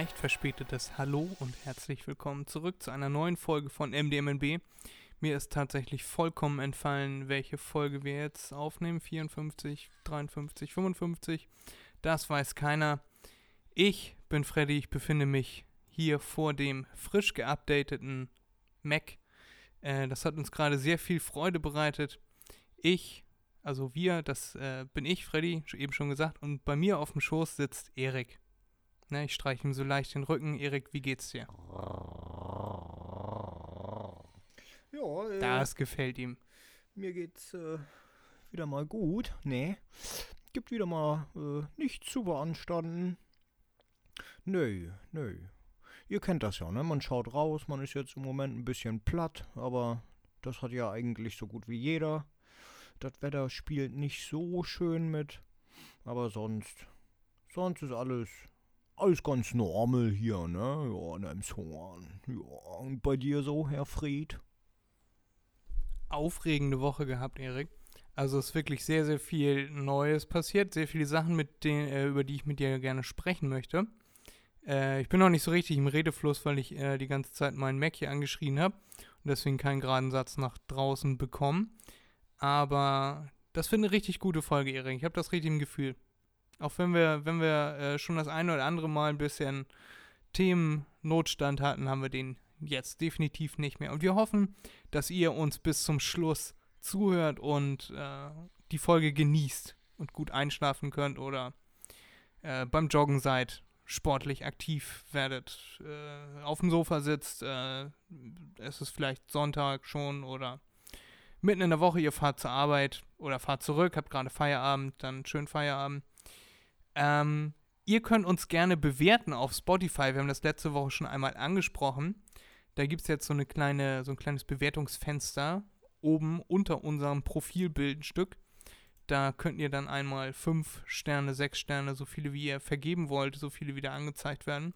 leicht verspätetes Hallo und herzlich willkommen zurück zu einer neuen Folge von MDMNB. Mir ist tatsächlich vollkommen entfallen, welche Folge wir jetzt aufnehmen. 54, 53, 55. Das weiß keiner. Ich bin Freddy, ich befinde mich hier vor dem frisch geupdateten Mac. Äh, das hat uns gerade sehr viel Freude bereitet. Ich, also wir, das äh, bin ich, Freddy, eben schon gesagt, und bei mir auf dem Schoß sitzt Erik. Ne, ich streiche ihm so leicht den Rücken. Erik, wie geht's dir? Ja, äh, Das gefällt ihm. mir geht's äh, wieder mal gut. Nee. Gibt wieder mal äh, nichts zu beanstanden. Nö, nö. Ihr kennt das ja, ne? Man schaut raus, man ist jetzt im Moment ein bisschen platt, aber das hat ja eigentlich so gut wie jeder. Das Wetter spielt nicht so schön mit, aber sonst, sonst ist alles, alles ganz normal hier, ne? Ja, in Emshorn. Ja, und bei dir so, Herr Fried? Aufregende Woche gehabt, Erik. Also es ist wirklich sehr, sehr viel Neues passiert. Sehr viele Sachen, mit denen, äh, über die ich mit dir gerne sprechen möchte. Äh, ich bin noch nicht so richtig im Redefluss, weil ich äh, die ganze Zeit meinen Mac hier angeschrien habe und deswegen keinen geraden Satz nach draußen bekommen. Aber das wird eine richtig gute Folge, Erik. Ich habe das richtig im Gefühl. Auch wenn wir, wenn wir äh, schon das eine oder andere Mal ein bisschen Themennotstand hatten, haben wir den jetzt definitiv nicht mehr. Und wir hoffen, dass ihr uns bis zum Schluss zuhört und äh, die Folge genießt und gut einschlafen könnt oder äh, beim Joggen seid, sportlich aktiv werdet, äh, auf dem Sofa sitzt, äh, es ist vielleicht Sonntag schon oder mitten in der Woche, ihr fahrt zur Arbeit oder fahrt zurück, habt gerade Feierabend, dann schön Feierabend. Ähm, ihr könnt uns gerne bewerten auf Spotify. Wir haben das letzte Woche schon einmal angesprochen. Da gibt es jetzt so eine kleine, so ein kleines Bewertungsfenster oben unter unserem Profilbild. Da könnt ihr dann einmal fünf Sterne, sechs Sterne, so viele wie ihr vergeben wollt, so viele wieder angezeigt werden.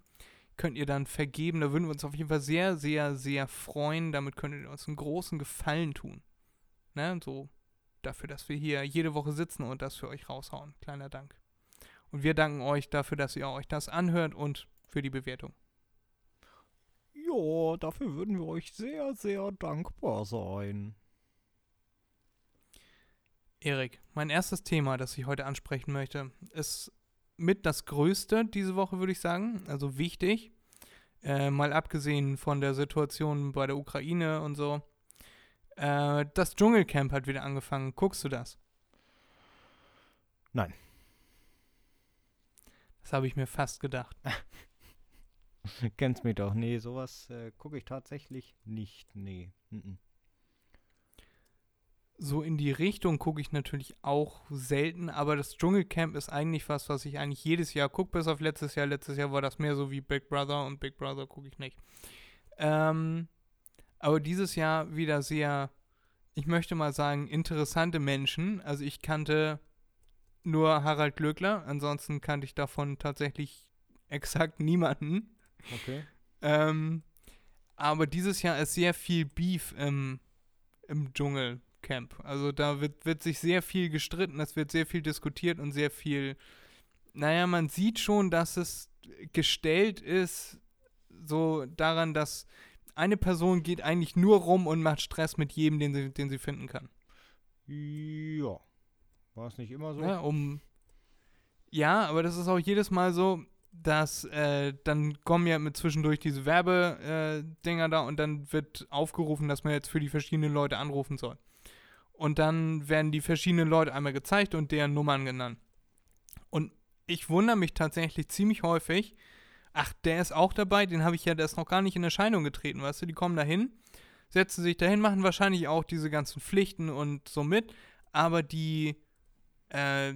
Könnt ihr dann vergeben. Da würden wir uns auf jeden Fall sehr, sehr, sehr freuen. Damit könntet ihr uns einen großen Gefallen tun. Ne? So dafür, dass wir hier jede Woche sitzen und das für euch raushauen. Kleiner Dank. Und wir danken euch dafür, dass ihr euch das anhört und für die Bewertung. Ja, dafür würden wir euch sehr, sehr dankbar sein. Erik, mein erstes Thema, das ich heute ansprechen möchte, ist mit das größte diese Woche, würde ich sagen. Also wichtig. Äh, mal abgesehen von der Situation bei der Ukraine und so. Äh, das Dschungelcamp hat wieder angefangen. Guckst du das? Nein. Das habe ich mir fast gedacht. Kennst mich doch. Nee, sowas äh, gucke ich tatsächlich nicht. Nee. Mhm. So in die Richtung gucke ich natürlich auch selten, aber das Dschungelcamp ist eigentlich was, was ich eigentlich jedes Jahr gucke, bis auf letztes Jahr. Letztes Jahr war das mehr so wie Big Brother und Big Brother gucke ich nicht. Ähm, aber dieses Jahr wieder sehr, ich möchte mal sagen, interessante Menschen. Also ich kannte nur Harald Glöckler, ansonsten kannte ich davon tatsächlich exakt niemanden. Okay. Ähm, aber dieses Jahr ist sehr viel Beef im, im Dschungelcamp. Also da wird, wird sich sehr viel gestritten, es wird sehr viel diskutiert und sehr viel. Naja, man sieht schon, dass es gestellt ist, so daran, dass eine Person geht eigentlich nur rum und macht Stress mit jedem, den sie, den sie finden kann. Ja. War es nicht immer so? Ja, um. Ja, aber das ist auch jedes Mal so, dass äh, dann kommen ja mit zwischendurch diese Werbedinger da und dann wird aufgerufen, dass man jetzt für die verschiedenen Leute anrufen soll. Und dann werden die verschiedenen Leute einmal gezeigt und deren Nummern genannt. Und ich wundere mich tatsächlich ziemlich häufig, ach, der ist auch dabei, den habe ich ja, der ist noch gar nicht in Erscheinung getreten, weißt du, die kommen dahin, setzen sich dahin, machen wahrscheinlich auch diese ganzen Pflichten und so mit, aber die äh,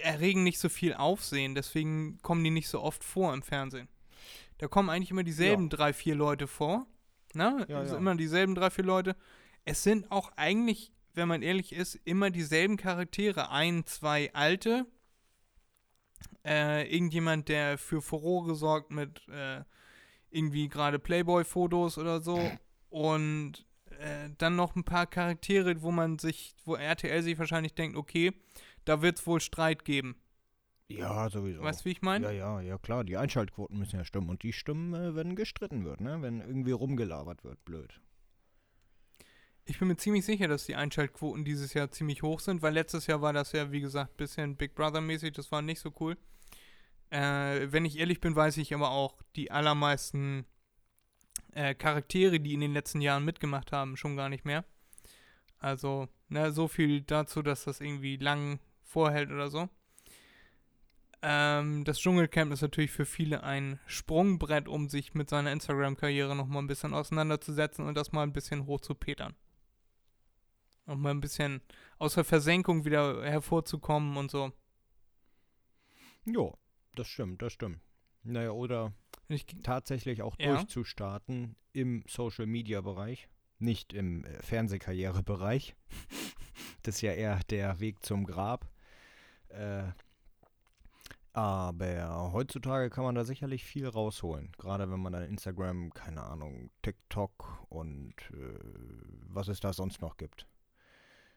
erregen nicht so viel Aufsehen, deswegen kommen die nicht so oft vor im Fernsehen. Da kommen eigentlich immer dieselben Ja. drei, vier Leute vor Ne? Ja, es ja. immer dieselben drei, vier Leute. Es sind auch eigentlich, wenn man ehrlich ist, immer dieselben Charaktere. Ein, zwei alte. Äh, irgendjemand, der für Furore sorgt mit äh, irgendwie gerade Playboy-Fotos oder so. Und äh, dann noch ein paar Charaktere, wo man sich, wo RTL sich wahrscheinlich denkt, okay, da wird es wohl Streit geben. Ja, sowieso. Weißt du, wie ich meine? Ja, ja, ja, klar. Die Einschaltquoten müssen ja stimmen. Und die stimmen, äh, wenn gestritten wird, ne? Wenn irgendwie rumgelabert wird. Blöd. Ich bin mir ziemlich sicher, dass die Einschaltquoten dieses Jahr ziemlich hoch sind, weil letztes Jahr war das ja, wie gesagt, ein bisschen Big Brother-mäßig, das war nicht so cool. Äh, wenn ich ehrlich bin, weiß ich aber auch, die allermeisten äh, Charaktere, die in den letzten Jahren mitgemacht haben, schon gar nicht mehr. Also, ne, so viel dazu, dass das irgendwie lang vorhält oder so. Ähm, das Dschungelcamp ist natürlich für viele ein Sprungbrett, um sich mit seiner Instagram-Karriere nochmal ein bisschen auseinanderzusetzen und das mal ein bisschen hoch zu petern. Und mal ein bisschen aus der Versenkung wieder hervorzukommen und so. Jo, das stimmt, das stimmt. Naja, oder Ich, tatsächlich auch Ja. durchzustarten im Social-Media-Bereich, nicht im äh, Fernsehkarrierebereich. das ist ja eher der Weg zum Grab. Äh, aber heutzutage kann man da sicherlich viel rausholen. Gerade wenn man dann Instagram, keine Ahnung, TikTok und äh, was es da sonst noch gibt.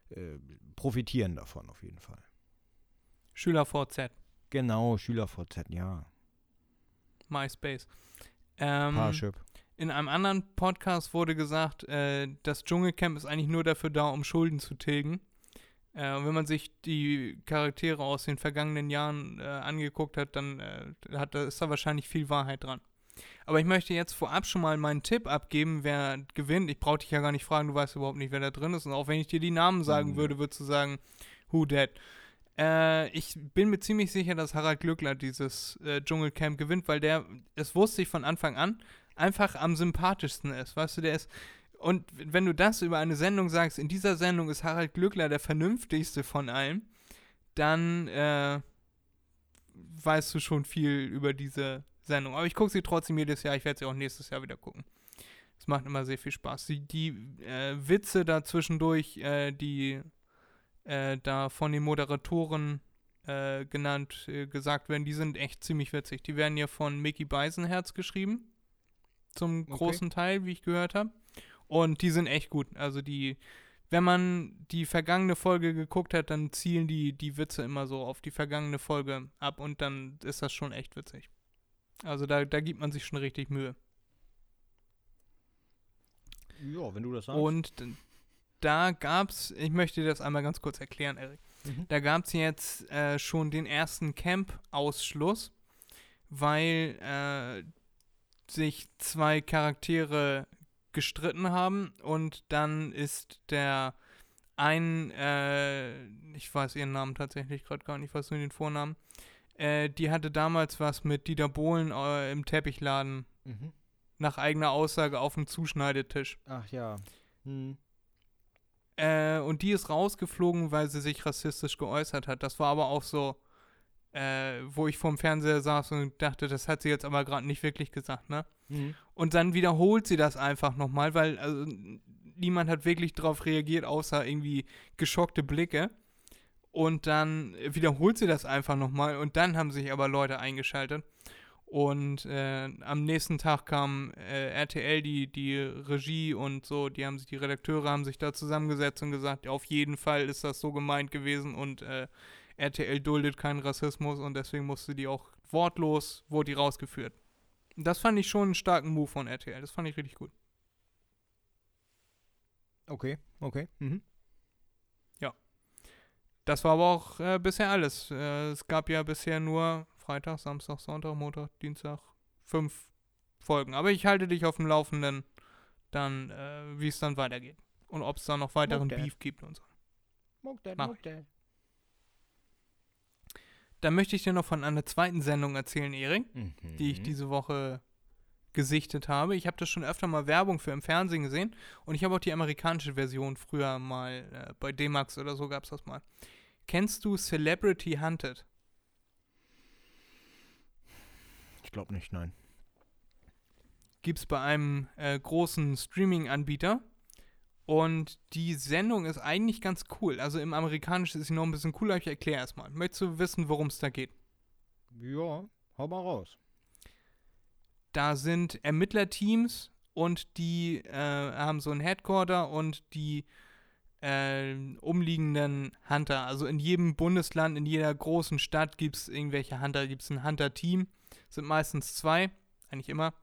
Äh, profitieren davon auf jeden Fall. Schüler VZ, Genau, SchülerVZ, ja. MySpace. Ähm, Parship. in einem anderen Podcast wurde gesagt, äh, das Dschungelcamp ist eigentlich nur dafür da, um Schulden zu tilgen. Äh, und wenn man sich die Charaktere aus den vergangenen Jahren äh, angeguckt hat, dann äh, hat, da ist da wahrscheinlich viel Wahrheit dran. Aber ich möchte jetzt vorab schon mal meinen Tipp abgeben, wer gewinnt. Ich brauche dich ja gar nicht fragen, du weißt überhaupt nicht, wer da drin ist. Und auch wenn ich dir die Namen sagen Mhm. würde, würdest du sagen, who that? Äh, ich bin mir ziemlich sicher, dass Harald Glückler dieses äh, Dschungelcamp gewinnt, weil der, das wusste ich von Anfang an, einfach am sympathischsten ist. Weißt du, der ist. Und wenn du das über eine Sendung sagst, in dieser Sendung ist Harald Glückler der vernünftigste von allen, dann äh, weißt du schon viel über diese Sendung. Aber ich gucke sie trotzdem jedes Jahr. Ich werde sie auch nächstes Jahr wieder gucken. Es macht immer sehr viel Spaß. Die, die äh, Witze da äh, die äh, da von den Moderatoren äh, genannt, äh, gesagt werden, die sind echt ziemlich witzig. Die werden ja von Mickey Beisenherz geschrieben. Zum Okay. großen Teil, wie ich gehört habe. Und die sind echt gut. Also die, wenn man die vergangene Folge geguckt hat, dann zielen die, die Witze immer so auf die vergangene Folge ab und dann ist das schon echt witzig. Also da, da gibt man sich schon richtig Mühe. Ja, wenn du das sagst. Und da gab's, ich möchte dir das einmal ganz kurz erklären, Erik. Mhm. Da gab's jetzt äh, schon den ersten Camp-Ausschluss, weil äh, sich zwei Charaktere gestritten haben und dann ist der ein, äh, ich weiß ihren Namen tatsächlich gerade gar nicht, was nur den Vornamen, äh, die hatte damals was mit Dieter Bohlen äh, im Teppichladen Mhm. nach eigener Aussage auf dem Zuschneidetisch. Ach ja. Hm. Äh, und die ist rausgeflogen, weil sie sich rassistisch geäußert hat. Das war aber auch so, äh, wo ich vorm Fernseher saß und dachte, das hat sie jetzt aber gerade nicht wirklich gesagt, ne? Mhm. Und dann wiederholt sie das einfach nochmal, weil also, niemand hat wirklich darauf reagiert, außer irgendwie geschockte Blicke. Und dann wiederholt sie das einfach nochmal und dann haben sich aber Leute eingeschaltet. Und äh, am nächsten Tag kam äh, RTL, die, die Regie und so, die haben sich, die Redakteure haben sich da zusammengesetzt und gesagt, auf jeden Fall ist das so gemeint gewesen und äh, RTL duldet keinen Rassismus und deswegen musste die auch wortlos, wurde die rausgeführt. Das fand ich schon einen starken Move von RTL, das fand ich richtig gut. Okay, okay. Mhm. Das war aber auch äh, bisher alles. Äh, es gab ja bisher nur Freitag, Samstag, Sonntag, Montag, Dienstag fünf Folgen. Aber ich halte dich auf dem Laufenden, dann, äh, wie es dann weitergeht. Und ob es da noch weiteren Okay. Beef gibt und so. Mock that. Dann möchte ich dir noch von einer zweiten Sendung erzählen, Erik, Mhm. die ich diese Woche gesichtet habe. Ich habe das schon öfter mal Werbung für im Fernsehen gesehen und ich habe auch die amerikanische Version früher mal äh, bei D-Max oder so gab es das mal. Kennst du Celebrity Hunted? Ich glaube nicht, nein. gibt es bei einem äh, großen Streaming-Anbieter. Und die Sendung ist eigentlich ganz cool. Also im Amerikanischen ist sie noch ein bisschen cooler. Ich erkläre erstmal. Möchtest du wissen, worum es da geht? Ja, hau mal raus. Da sind Ermittlerteams und die äh, haben so ein Headquarter und die äh, umliegenden Hunter. Also in jedem Bundesland, in jeder großen Stadt gibt es irgendwelche Hunter, gibt es ein Hunter-Team. Sind meistens zwei, eigentlich immer.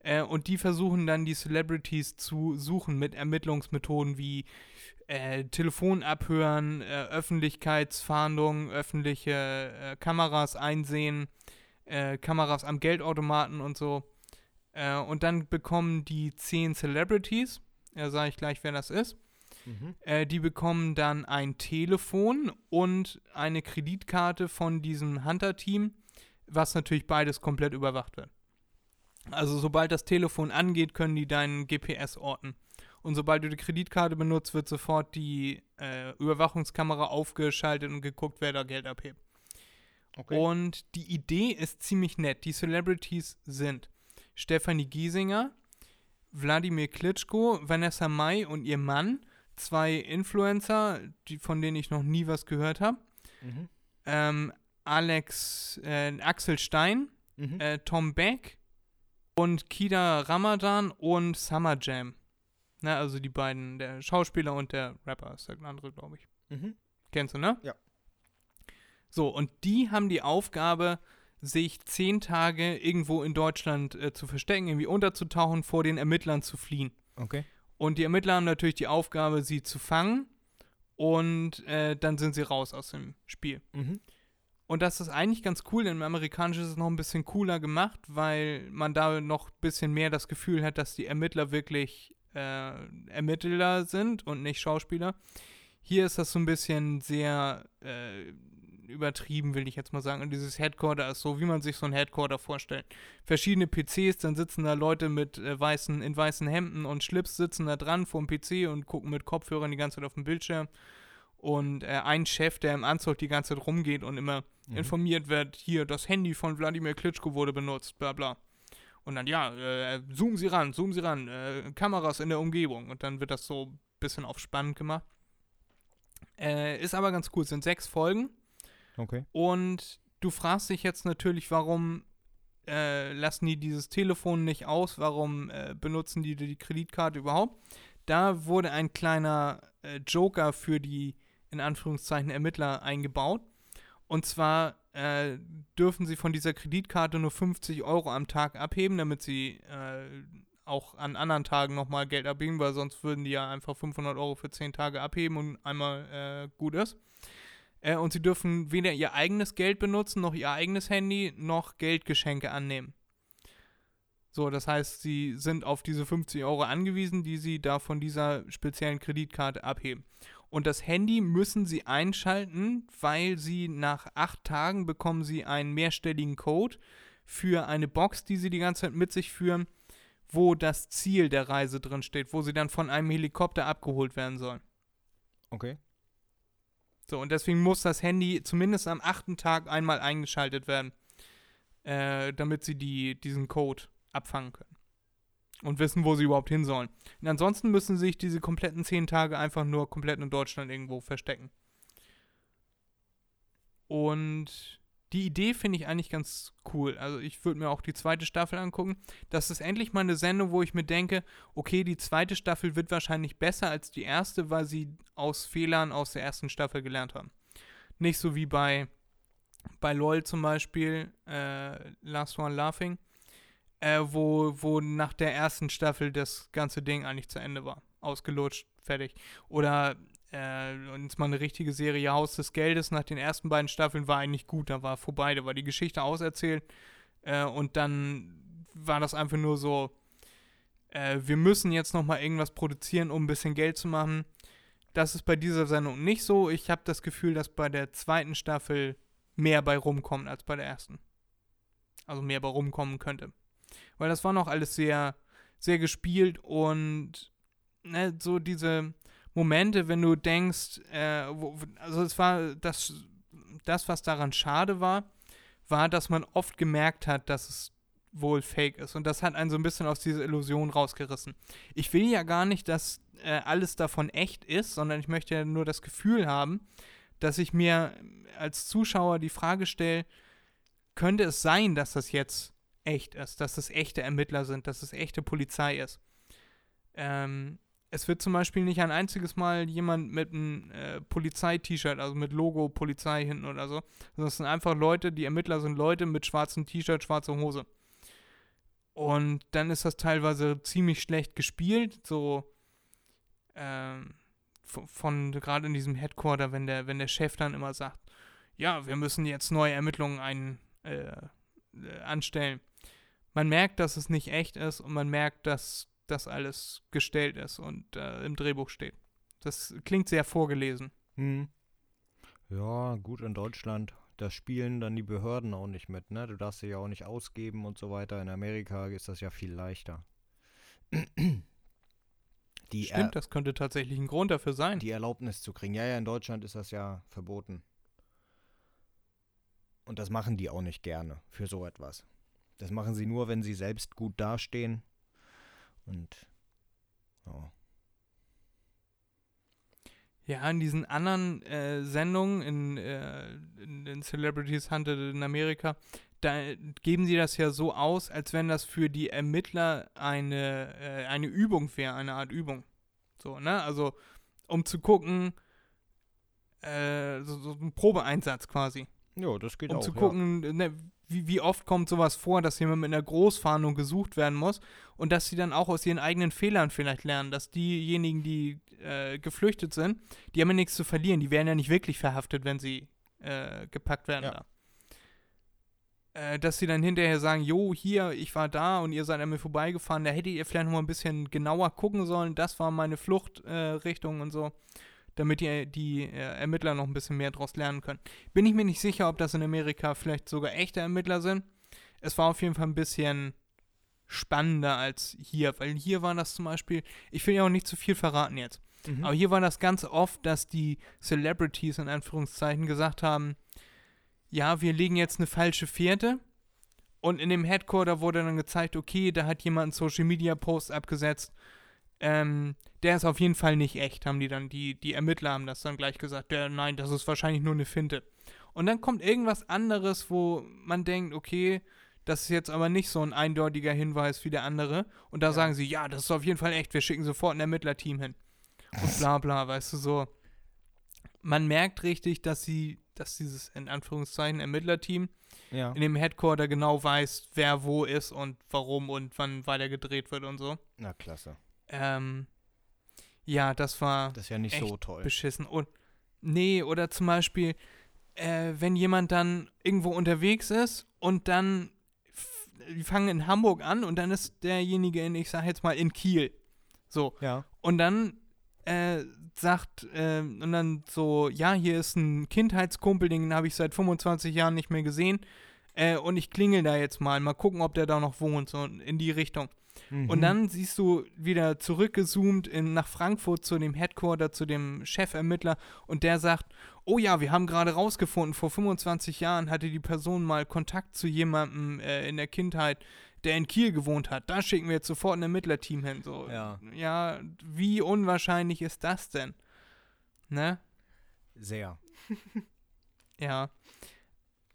Äh, und die versuchen dann die Celebrities zu suchen mit Ermittlungsmethoden wie äh, Telefon abhören, äh, Öffentlichkeitsfahndung, öffentliche äh, Kameras einsehen, äh, Kameras am Geldautomaten und so. Äh, und dann bekommen die zehn Celebrities, ja, sage ich gleich, wer das ist, Mhm. äh, die bekommen dann ein Telefon und eine Kreditkarte von diesem Hunter-Team, was natürlich beides komplett überwacht wird. Also sobald das Telefon angeht, können die deinen GPS orten. Und sobald du die Kreditkarte benutzt, wird sofort die äh, Überwachungskamera aufgeschaltet und geguckt, wer da Geld abhebt. Okay. Und die Idee ist ziemlich nett. Die Celebrities sind Stefanie Giesinger, Wladimir Klitschko, Vanessa Mai und ihr Mann, zwei Influencer, die, von denen ich noch nie was gehört habe. mhm. Ähm, Alex, äh, Axel Stein, Mhm. äh, Tom Beck und Kida Ramadan und Summer Jam. Na, also die beiden, der Schauspieler und der Rapper ist der andere, glaube ich. Mhm. Kennst du, ne? Ja. So, und die haben die Aufgabe, sich zehn Tage irgendwo in Deutschland äh, zu verstecken, irgendwie unterzutauchen, vor den Ermittlern zu fliehen. Okay. Und die Ermittler haben natürlich die Aufgabe, sie zu fangen und äh, dann sind sie raus aus dem Spiel. Mhm. Und das ist eigentlich ganz cool, denn im Amerikanischen ist es noch ein bisschen cooler gemacht, weil man da noch ein bisschen mehr das Gefühl hat, dass die Ermittler wirklich äh, Ermittler sind und nicht Schauspieler. Hier ist das so ein bisschen sehr äh, übertrieben, will ich jetzt mal sagen. Und dieses Headquarter ist so, wie man sich so ein Headquarter vorstellt. Verschiedene PCs, dann sitzen da Leute mit äh, weißen, in weißen Hemden und Schlips sitzen da dran vor dem PC und gucken mit Kopfhörern die ganze Zeit auf den Bildschirm. Und äh, ein Chef, der im Anzug die ganze Zeit rumgeht und immer Mhm. informiert wird, hier, das Handy von Wladimir Klitschko wurde benutzt, bla bla. Und dann, ja, äh, zoomen Sie ran, zoomen Sie ran, äh, Kameras in der Umgebung. Und dann wird das so ein bisschen auf spannend gemacht. Äh, ist aber ganz cool, es sind sechs Folgen. Okay. Und du fragst dich jetzt natürlich, warum äh, lassen die dieses Telefon nicht aus? Warum äh, benutzen die die Kreditkarte überhaupt? Da wurde ein kleiner äh, Joker für die in Anführungszeichen Ermittler eingebaut. Und zwar äh, dürfen sie von dieser Kreditkarte nur 50 Euro am Tag abheben, damit sie äh, auch an anderen Tagen nochmal Geld abheben, weil sonst würden die ja einfach 500 Euro für 10 Tage abheben und einmal äh, gut ist. Äh, und sie dürfen weder ihr eigenes Geld benutzen, noch ihr eigenes Handy, noch Geldgeschenke annehmen. So, das heißt, sie sind auf diese 50 Euro angewiesen, die sie da von dieser speziellen Kreditkarte abheben. Und das Handy müssen sie einschalten, weil sie nach acht Tagen bekommen sie einen mehrstelligen Code für eine Box, die sie die ganze Zeit mit sich führen, wo das Ziel der Reise drin steht, wo sie dann von einem Helikopter abgeholt werden sollen. Okay. So, und deswegen muss das Handy zumindest am achten Tag einmal eingeschaltet werden, äh, damit sie die, diesen Code abfangen können. Und wissen, wo sie überhaupt hin sollen. Und ansonsten müssen sie sich diese kompletten zehn Tage einfach nur komplett in Deutschland irgendwo verstecken. Und die Idee finde ich eigentlich ganz cool. Also ich würde mir auch die zweite Staffel angucken. Das ist endlich mal eine Sendung, wo ich mir denke, okay, die zweite Staffel wird wahrscheinlich besser als die erste, weil sie aus Fehlern aus der ersten Staffel gelernt haben. Nicht so wie bei, bei LOL zum Beispiel, äh, Last One Laughing, äh, wo, wo nach der ersten Staffel das ganze Ding eigentlich zu Ende war. Ausgelutscht, fertig. Oder äh, jetzt mal eine richtige Serie Haus des Geldes nach den ersten beiden Staffeln war eigentlich gut, da war vorbei, da war die Geschichte auserzählt äh, und dann war das einfach nur so, äh, wir müssen jetzt nochmal irgendwas produzieren, um ein bisschen Geld zu machen. Das ist bei dieser Sendung nicht so. Ich habe das Gefühl, dass bei der zweiten Staffel mehr bei rumkommt als bei der ersten. Also mehr bei rumkommen könnte. Weil das war noch alles sehr, sehr gespielt und ne, so diese Momente, wenn du denkst, äh, wo, also es war das, das, was daran schade war, war, dass man oft gemerkt hat, dass es wohl fake ist. Und das hat einen so ein bisschen aus dieser Illusion rausgerissen. Ich will ja gar nicht, dass äh, alles davon echt ist, sondern ich möchte ja nur das Gefühl haben, dass ich mir als Zuschauer die Frage stelle, könnte es sein, dass das jetzt echt ist, dass es echte Ermittler sind, dass es echte Polizei ist. Ähm, es wird zum Beispiel nicht ein einziges Mal jemand mit einem äh, Polizei-T-Shirt, also mit Logo Polizei hinten oder so, sondern es sind einfach Leute, die Ermittler sind Leute mit schwarzem T-Shirt, schwarzer Hose. Und dann ist das teilweise ziemlich schlecht gespielt, so ähm, von, gerade in diesem Headquarter, wenn der, wenn der Chef dann immer sagt, ja, wir müssen jetzt neue Ermittlungen ein, äh, äh, anstellen. Man merkt, dass es nicht echt ist und man merkt, dass das alles gestellt ist und äh, im Drehbuch steht. Das klingt sehr vorgelesen. Hm. Ja, gut in Deutschland. Da spielen dann die Behörden auch nicht mit, ne? Du darfst sie ja auch nicht ausgeben und so weiter. In Amerika ist das ja viel leichter. Die, Stimmt, Er- das könnte tatsächlich ein Grund dafür sein. die Erlaubnis zu kriegen. Ja, ja, in Deutschland ist das ja verboten. Und das machen die auch nicht gerne für so etwas. Das machen sie nur, wenn sie selbst gut dastehen. Und ja. Ja, in diesen anderen äh, Sendungen in, äh, in den Celebrities Hunted in Amerika, da geben sie das ja so aus, als wenn das für die Ermittler eine, äh, eine Übung wäre, eine Art Übung. So, ne? Also, um zu gucken, äh, so, so ein Probeeinsatz quasi. Ja, das geht um auch. zu ja. gucken, ne, wie, wie oft kommt sowas vor, dass jemand mit einer Großfahndung gesucht werden muss und dass sie dann auch aus ihren eigenen Fehlern vielleicht lernen, dass diejenigen, die äh, geflüchtet sind, die haben ja nichts zu verlieren, die werden ja nicht wirklich verhaftet, wenn sie äh, gepackt werden Ja. da. Äh, dass sie dann hinterher sagen, jo, hier, ich war da und ihr seid an mir vorbeigefahren, da hättet ihr vielleicht noch mal ein bisschen genauer gucken sollen, das war meine Fluchtrichtung äh, und so damit die, die äh, Ermittler noch ein bisschen mehr daraus lernen können. Bin ich mir nicht sicher, ob das in Amerika vielleicht sogar echte Ermittler sind. Es war auf jeden Fall ein bisschen spannender als hier, weil hier war das zum Beispiel, ich will ja auch nicht zu viel verraten jetzt, Mhm. aber hier war das ganz oft, dass die Celebrities in Anführungszeichen gesagt haben, ja, wir legen jetzt eine falsche Fährte und in dem Headquarter wurde dann gezeigt, okay, da hat jemand einen Social Media Post abgesetzt, ähm, der ist auf jeden Fall nicht echt, haben die dann, die, die Ermittler haben das dann gleich gesagt, der, nein, das ist wahrscheinlich nur eine Finte. Und dann kommt irgendwas anderes, wo man denkt, okay, das ist jetzt aber nicht so ein eindeutiger Hinweis wie der andere. Und da sagen sie, ja, das ist auf jeden Fall echt, wir schicken sofort ein Ermittlerteam hin. Und bla bla, weißt du, so. Man merkt richtig, dass sie, dass dieses in Anführungszeichen Ermittlerteam Ja. in dem Headquarter genau weiß, wer wo ist und warum und wann weiter gedreht wird und so. Na, klasse. Ähm, ja, das war Das ist ja nicht so toll. beschissen. Und nee, oder zum Beispiel, äh, wenn jemand dann irgendwo unterwegs ist und dann die fangen in Hamburg an und dann ist derjenige in, ich sag jetzt mal, in Kiel. So. Ja. Und dann äh, sagt, äh, und dann so, ja, hier ist ein Kindheitskumpel, den habe ich seit 25 Jahren nicht mehr gesehen. Äh, und ich klingel da jetzt mal, mal gucken, ob der da noch wohnt, so in die Richtung. Mhm. Und dann siehst du wieder zurückgezoomt in, nach Frankfurt zu dem Headquarter, zu dem Chefermittler und der sagt, oh ja, wir haben gerade rausgefunden, vor 25 Jahren hatte die Person mal Kontakt zu jemandem äh, in der Kindheit, der in Kiel gewohnt hat. Da schicken wir jetzt sofort ein Ermittlerteam hin. So, Ja. ja, wie unwahrscheinlich ist das denn? Ne? Sehr. Ja.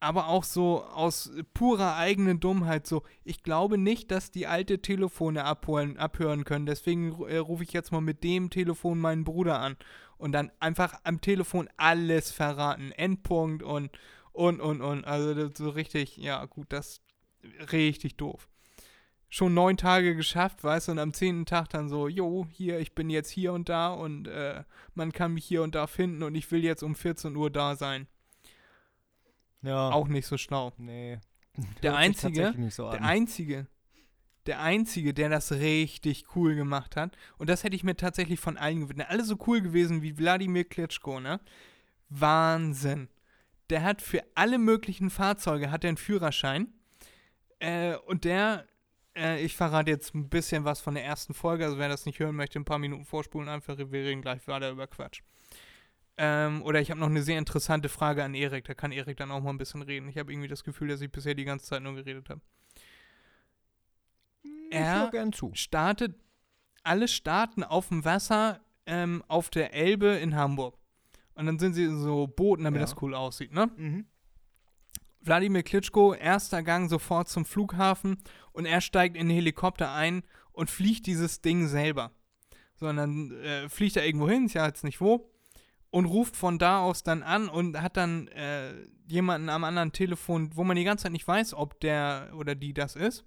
Aber auch so aus purer eigenen Dummheit so, ich glaube nicht, dass die alte Telefone abholen, abhören können. Deswegen äh, rufe ich jetzt mal mit dem Telefon meinen Bruder an. Und dann einfach am Telefon alles verraten. Endpunkt und, und, und, und. Also so richtig, ja gut, das richtig doof. Schon neun Tage geschafft, weißt du, und am zehnten Tag dann so, jo, hier, ich bin jetzt hier und da und äh, man kann mich hier und da finden und ich will jetzt um 14 Uhr da sein. Ja. Auch nicht so schlau. Nee. Der einzige, so der einzige, der einzige, der das richtig cool gemacht hat, und das hätte ich mir tatsächlich von allen gewünscht, alle so cool gewesen wie Wladimir Klitschko, ne? Wahnsinn. Der hat für alle möglichen Fahrzeuge hat er einen Führerschein. Äh, und der, äh, ich verrate jetzt ein bisschen was von der ersten Folge, also wer das nicht hören möchte, ein paar Minuten vorspulen, einfach, wir reden gleich weiter über Quatsch. Ähm, oder ich habe noch eine sehr interessante Frage an Erik, da kann Erik dann auch mal ein bisschen reden. Ich habe irgendwie das Gefühl, dass ich bisher die ganze Zeit nur geredet habe. Ich Er- startet, alle starten auf dem Wasser ähm, auf der Elbe in Hamburg. Und dann sind sie in so Booten, damit Ja. das cool aussieht, ne? Mhm. Wladimir Klitschko, erster Gang sofort zum Flughafen und er steigt in den Helikopter ein und fliegt dieses Ding selber. Sondern äh, fliegt er irgendwo hin, ist ja jetzt nicht wo, und ruft von da aus dann an und hat dann äh, jemanden am anderen Telefon, wo man die ganze Zeit nicht weiß, ob der oder die das ist,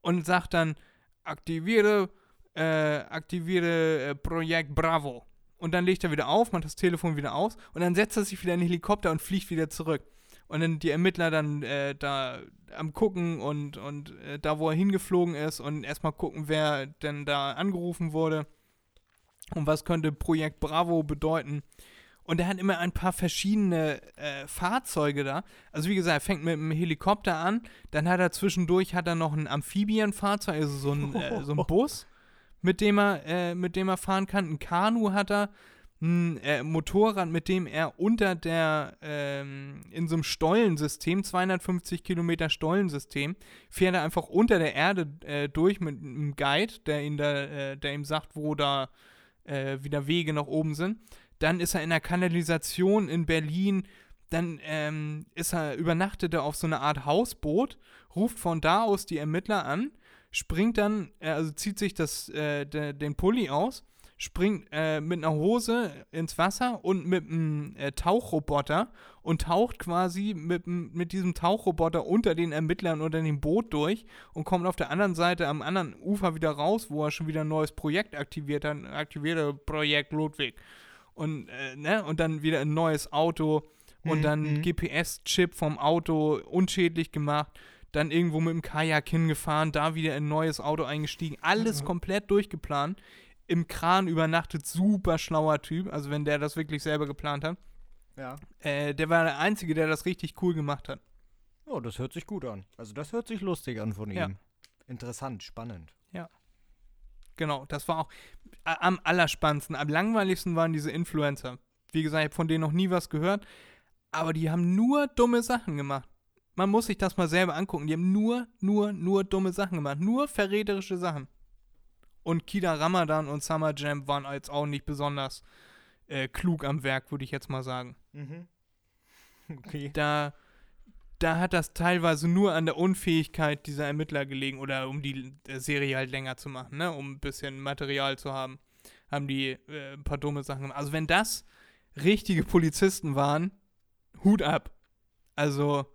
und sagt dann, aktiviere, äh, aktiviere äh, Projekt Bravo. Und dann legt er wieder auf, macht das Telefon wieder aus und dann setzt er sich wieder in den Helikopter und fliegt wieder zurück. Und dann die Ermittler dann äh, da am gucken und, und äh, da, wo er hingeflogen ist und erstmal gucken, wer denn da angerufen wurde und was könnte Projekt Bravo bedeuten. Und er hat immer ein paar verschiedene äh, Fahrzeuge da. Also wie gesagt, er fängt mit einem Helikopter an, dann hat er zwischendurch hat er noch ein Amphibienfahrzeug, also so ein, äh, so ein Bus, mit dem er, äh, mit dem er fahren kann. Ein Kanu hat er, ein äh, Motorrad, mit dem er unter der, ähm, in so einem Stollensystem, 250 Kilometer Stollensystem, fährt er einfach unter der Erde äh, durch mit einem Guide, der ihn da, äh, der ihm sagt, wo da äh, wieder Wege nach oben sind. Dann ist er in der Kanalisation in Berlin. Dann ähm, ist er, übernachtet er auf so einer Art Hausboot, ruft von da aus die Ermittler an, springt dann, äh, also zieht sich das, äh, de, den Pulli aus, springt äh, mit einer Hose ins Wasser und mit einem äh, Tauchroboter und taucht quasi mit, mit diesem Tauchroboter unter den Ermittlern unter dem Boot durch und kommt auf der anderen Seite am anderen Ufer wieder raus, wo er schon wieder ein neues Projekt aktiviert hat, aktivierte Projekt Ludwig. Und, äh, ne? und dann wieder ein neues Auto und Mhm, dann mhm. GPS-Chip vom Auto unschädlich gemacht, dann irgendwo mit dem Kajak hingefahren, da wieder in ein neues Auto eingestiegen, alles komplett durchgeplant, im Kran übernachtet, super schlauer Typ, also wenn der das wirklich selber geplant hat. Ja. Äh, der war der Einzige, der das richtig cool gemacht hat. Oh, das hört sich gut an. Also das hört sich lustig an von ihm. Ja. Interessant, spannend. Genau, das war auch am allerspannendsten. Am langweiligsten waren diese Influencer. Wie gesagt, ich habe von denen noch nie was gehört, aber die haben nur dumme Sachen gemacht. Man muss sich das mal selber angucken. Die haben nur, nur, nur dumme Sachen gemacht. Nur verräterische Sachen. Und Kida Ramadan und Summer Jam waren jetzt auch nicht besonders äh, klug am Werk, würde ich jetzt mal sagen. Mhm. Okay. da, da hat das teilweise nur an der Unfähigkeit dieser Ermittler gelegen oder um die äh, Serie halt länger zu machen, ne, um ein bisschen Material zu haben, haben die äh, ein paar dumme Sachen gemacht. Also wenn das richtige Polizisten waren, Hut ab. Also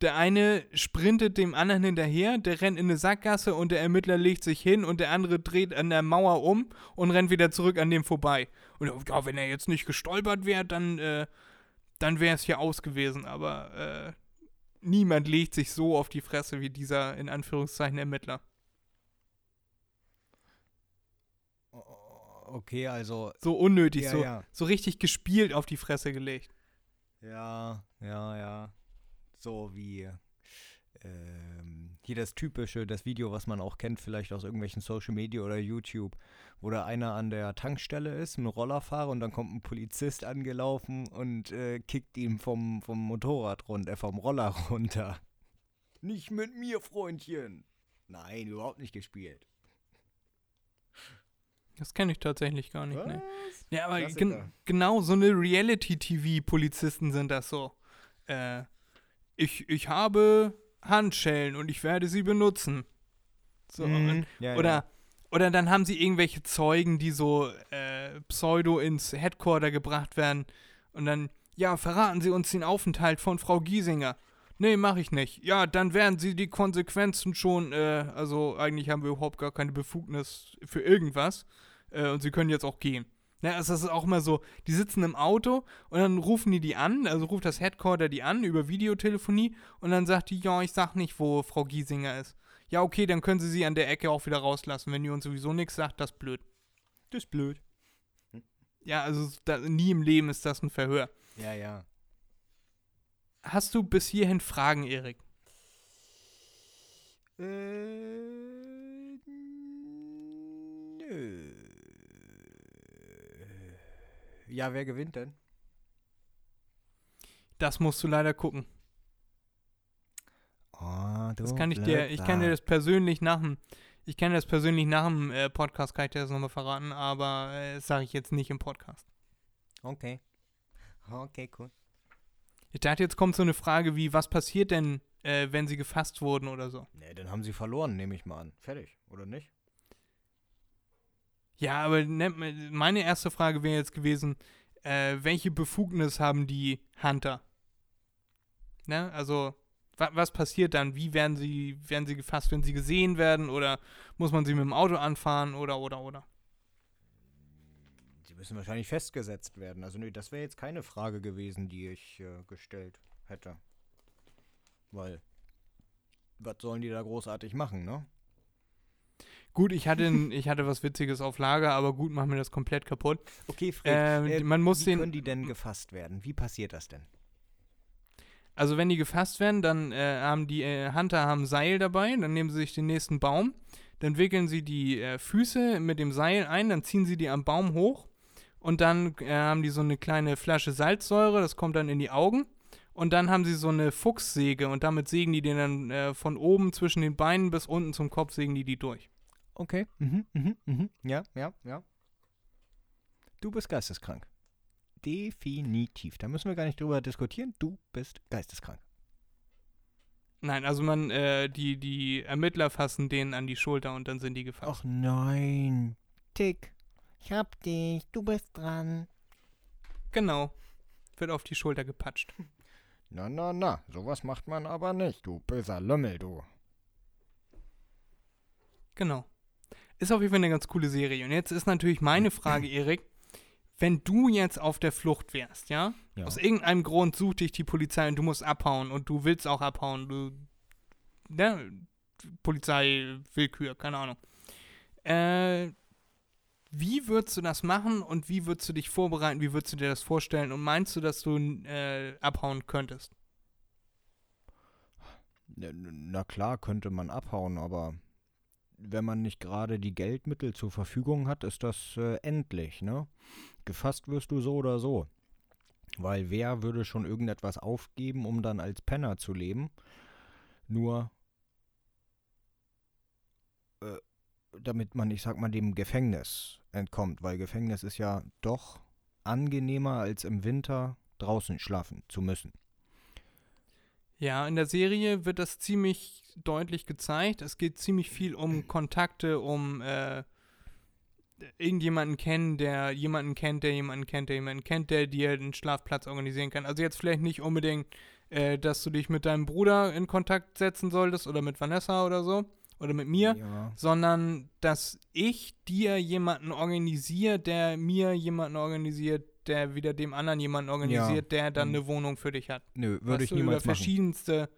der eine sprintet dem anderen hinterher, der rennt in eine Sackgasse und der Ermittler legt sich hin und der andere dreht an der Mauer um und rennt wieder zurück an dem vorbei. Und ja, wenn er jetzt nicht gestolpert wäre, dann äh, dann wäre es hier aus gewesen, aber äh, niemand legt sich so auf die Fresse wie dieser in Anführungszeichen Ermittler. Okay, also. So unnötig, Ja, so, ja. so richtig gespielt auf die Fresse gelegt. Ja, ja, ja. So wie ähm, hier das typische, das Video, was man auch kennt, vielleicht aus irgendwelchen Social Media oder YouTube, wo da einer an der Tankstelle ist, ein Rollerfahrer und dann kommt ein Polizist angelaufen und äh, kickt ihn vom, vom Motorrad runter, äh, vom Roller runter. Nicht mit mir, Freundchen. Nein, überhaupt nicht gespielt. Das kenne ich tatsächlich gar nicht. Ne? Ja, aber gen genau so eine Reality-TV-Polizisten sind das so. Äh, ich, ich habe Handschellen und ich werde sie benutzen. So, Mhm. Ja, Oder, ja. oder dann haben sie irgendwelche Zeugen, die so äh, pseudo ins Headquarter gebracht werden. Und dann, ja, verraten Sie uns den Aufenthalt von Frau Giesinger. Nee, mache ich nicht. Ja, dann werden Sie die Konsequenzen schon, äh, also eigentlich haben wir überhaupt gar keine Befugnis für irgendwas. Äh, und Sie können jetzt auch gehen. Ja, also das ist auch immer so, die sitzen im Auto und dann rufen die die an, also ruft das Headquarter die an über Videotelefonie und dann sagt die, ja, ich sag nicht, wo Frau Giesinger ist. Ja, okay, dann können Sie sie an der Ecke auch wieder rauslassen. Wenn die uns sowieso nichts sagt, das ist blöd. Das ist blöd. Ja, also da, nie im Leben ist das ein Verhör. Ja, ja. Hast du bis hierhin Fragen, Erik? Äh, nö. Ja, wer gewinnt denn? Das musst du leider gucken. Oh, Das kann ich dir, ich kann dir das persönlich nach dem, Ich kenne das persönlich nach dem äh, Podcast, kann ich dir das nochmal verraten, aber äh, das sage ich jetzt nicht im Podcast. Okay. Okay, cool. Ich dachte, jetzt kommt so eine Frage wie, was passiert denn, äh, wenn sie gefasst wurden oder so? Nee, dann haben sie verloren, nehme ich mal an. Fertig, oder nicht? Ja, aber ne, meine erste Frage wäre jetzt gewesen, äh, welche Befugnis haben die Hunter? Ne? Also, wa was passiert dann? Wie werden sie, werden sie gefasst, wenn sie gesehen werden? Oder muss man sie mit dem Auto anfahren? Oder, oder, oder? Sie müssen wahrscheinlich festgesetzt werden. Also, nee, das wäre jetzt keine Frage gewesen, die ich äh, gestellt hätte. Weil, was sollen die da großartig machen, ne? Gut, ich hatte, ich hatte was Witziges auf Lager, aber gut, machen wir das komplett kaputt. Okay, Fred, Ähm, äh, man muss wie den- können die denn gefasst werden? Wie passiert das denn? Also wenn die gefasst werden, dann äh, haben die äh, Hunter haben Seil dabei, dann nehmen sie sich den nächsten Baum, dann wickeln sie die äh, Füße mit dem Seil ein, dann ziehen sie die am Baum hoch und dann äh, haben die so eine kleine Flasche Salzsäure, das kommt dann in die Augen und dann haben sie so eine Fuchssäge und damit sägen die den dann äh, von oben zwischen den Beinen bis unten zum Kopf sägen die die durch. Okay, mhm, mhm, mhm. Ja, ja, ja. Du bist geisteskrank. Definitiv. Da müssen wir gar nicht drüber diskutieren. Du bist geisteskrank. Nein, also man, äh, die, die Ermittler fassen den an die Schulter und dann sind die gefasst. Ach nein. Tick. Ich hab dich. Du bist dran. Genau. Wird auf die Schulter gepatscht. Na, na, na. Sowas macht man aber nicht, du böser Lümmel, du. Genau. Ist auf jeden Fall eine ganz coole Serie. Und jetzt ist natürlich meine Frage, Erik, wenn du jetzt auf der Flucht wärst, ja? Ja. Aus irgendeinem Grund sucht dich die Polizei und du musst abhauen und du willst auch abhauen. Du, ne? Polizei, Willkür, keine Ahnung. Äh, wie würdest du das machen und wie würdest du dich vorbereiten? Wie würdest du dir das vorstellen? Und meinst du, dass du äh, abhauen könntest? Na klar könnte man abhauen, aber wenn man nicht gerade die Geldmittel zur Verfügung hat, ist das äh, endlich, ne? Gefasst wirst du so oder so. Weil wer würde schon irgendetwas aufgeben, um dann als Penner zu leben? Nur äh, damit man, ich sag mal, dem Gefängnis entkommt, weil Gefängnis ist ja doch angenehmer als im Winter draußen schlafen zu müssen. Ja, in der Serie wird das ziemlich deutlich gezeigt. Es geht ziemlich viel um Kontakte, um äh, irgendjemanden kennen, der jemanden kennt, der jemanden kennt, der jemanden kennt, der dir einen Schlafplatz organisieren kann. Also jetzt vielleicht nicht unbedingt, äh, dass du dich mit deinem Bruder in Kontakt setzen solltest oder mit Vanessa oder so oder mit mir, Ja. sondern dass ich dir jemanden organisiere, der mir jemanden organisiert, der wieder dem anderen jemanden organisiert, der dann eine Wohnung für dich hat. Nö, würde ich du, niemals über machen. verschiedenste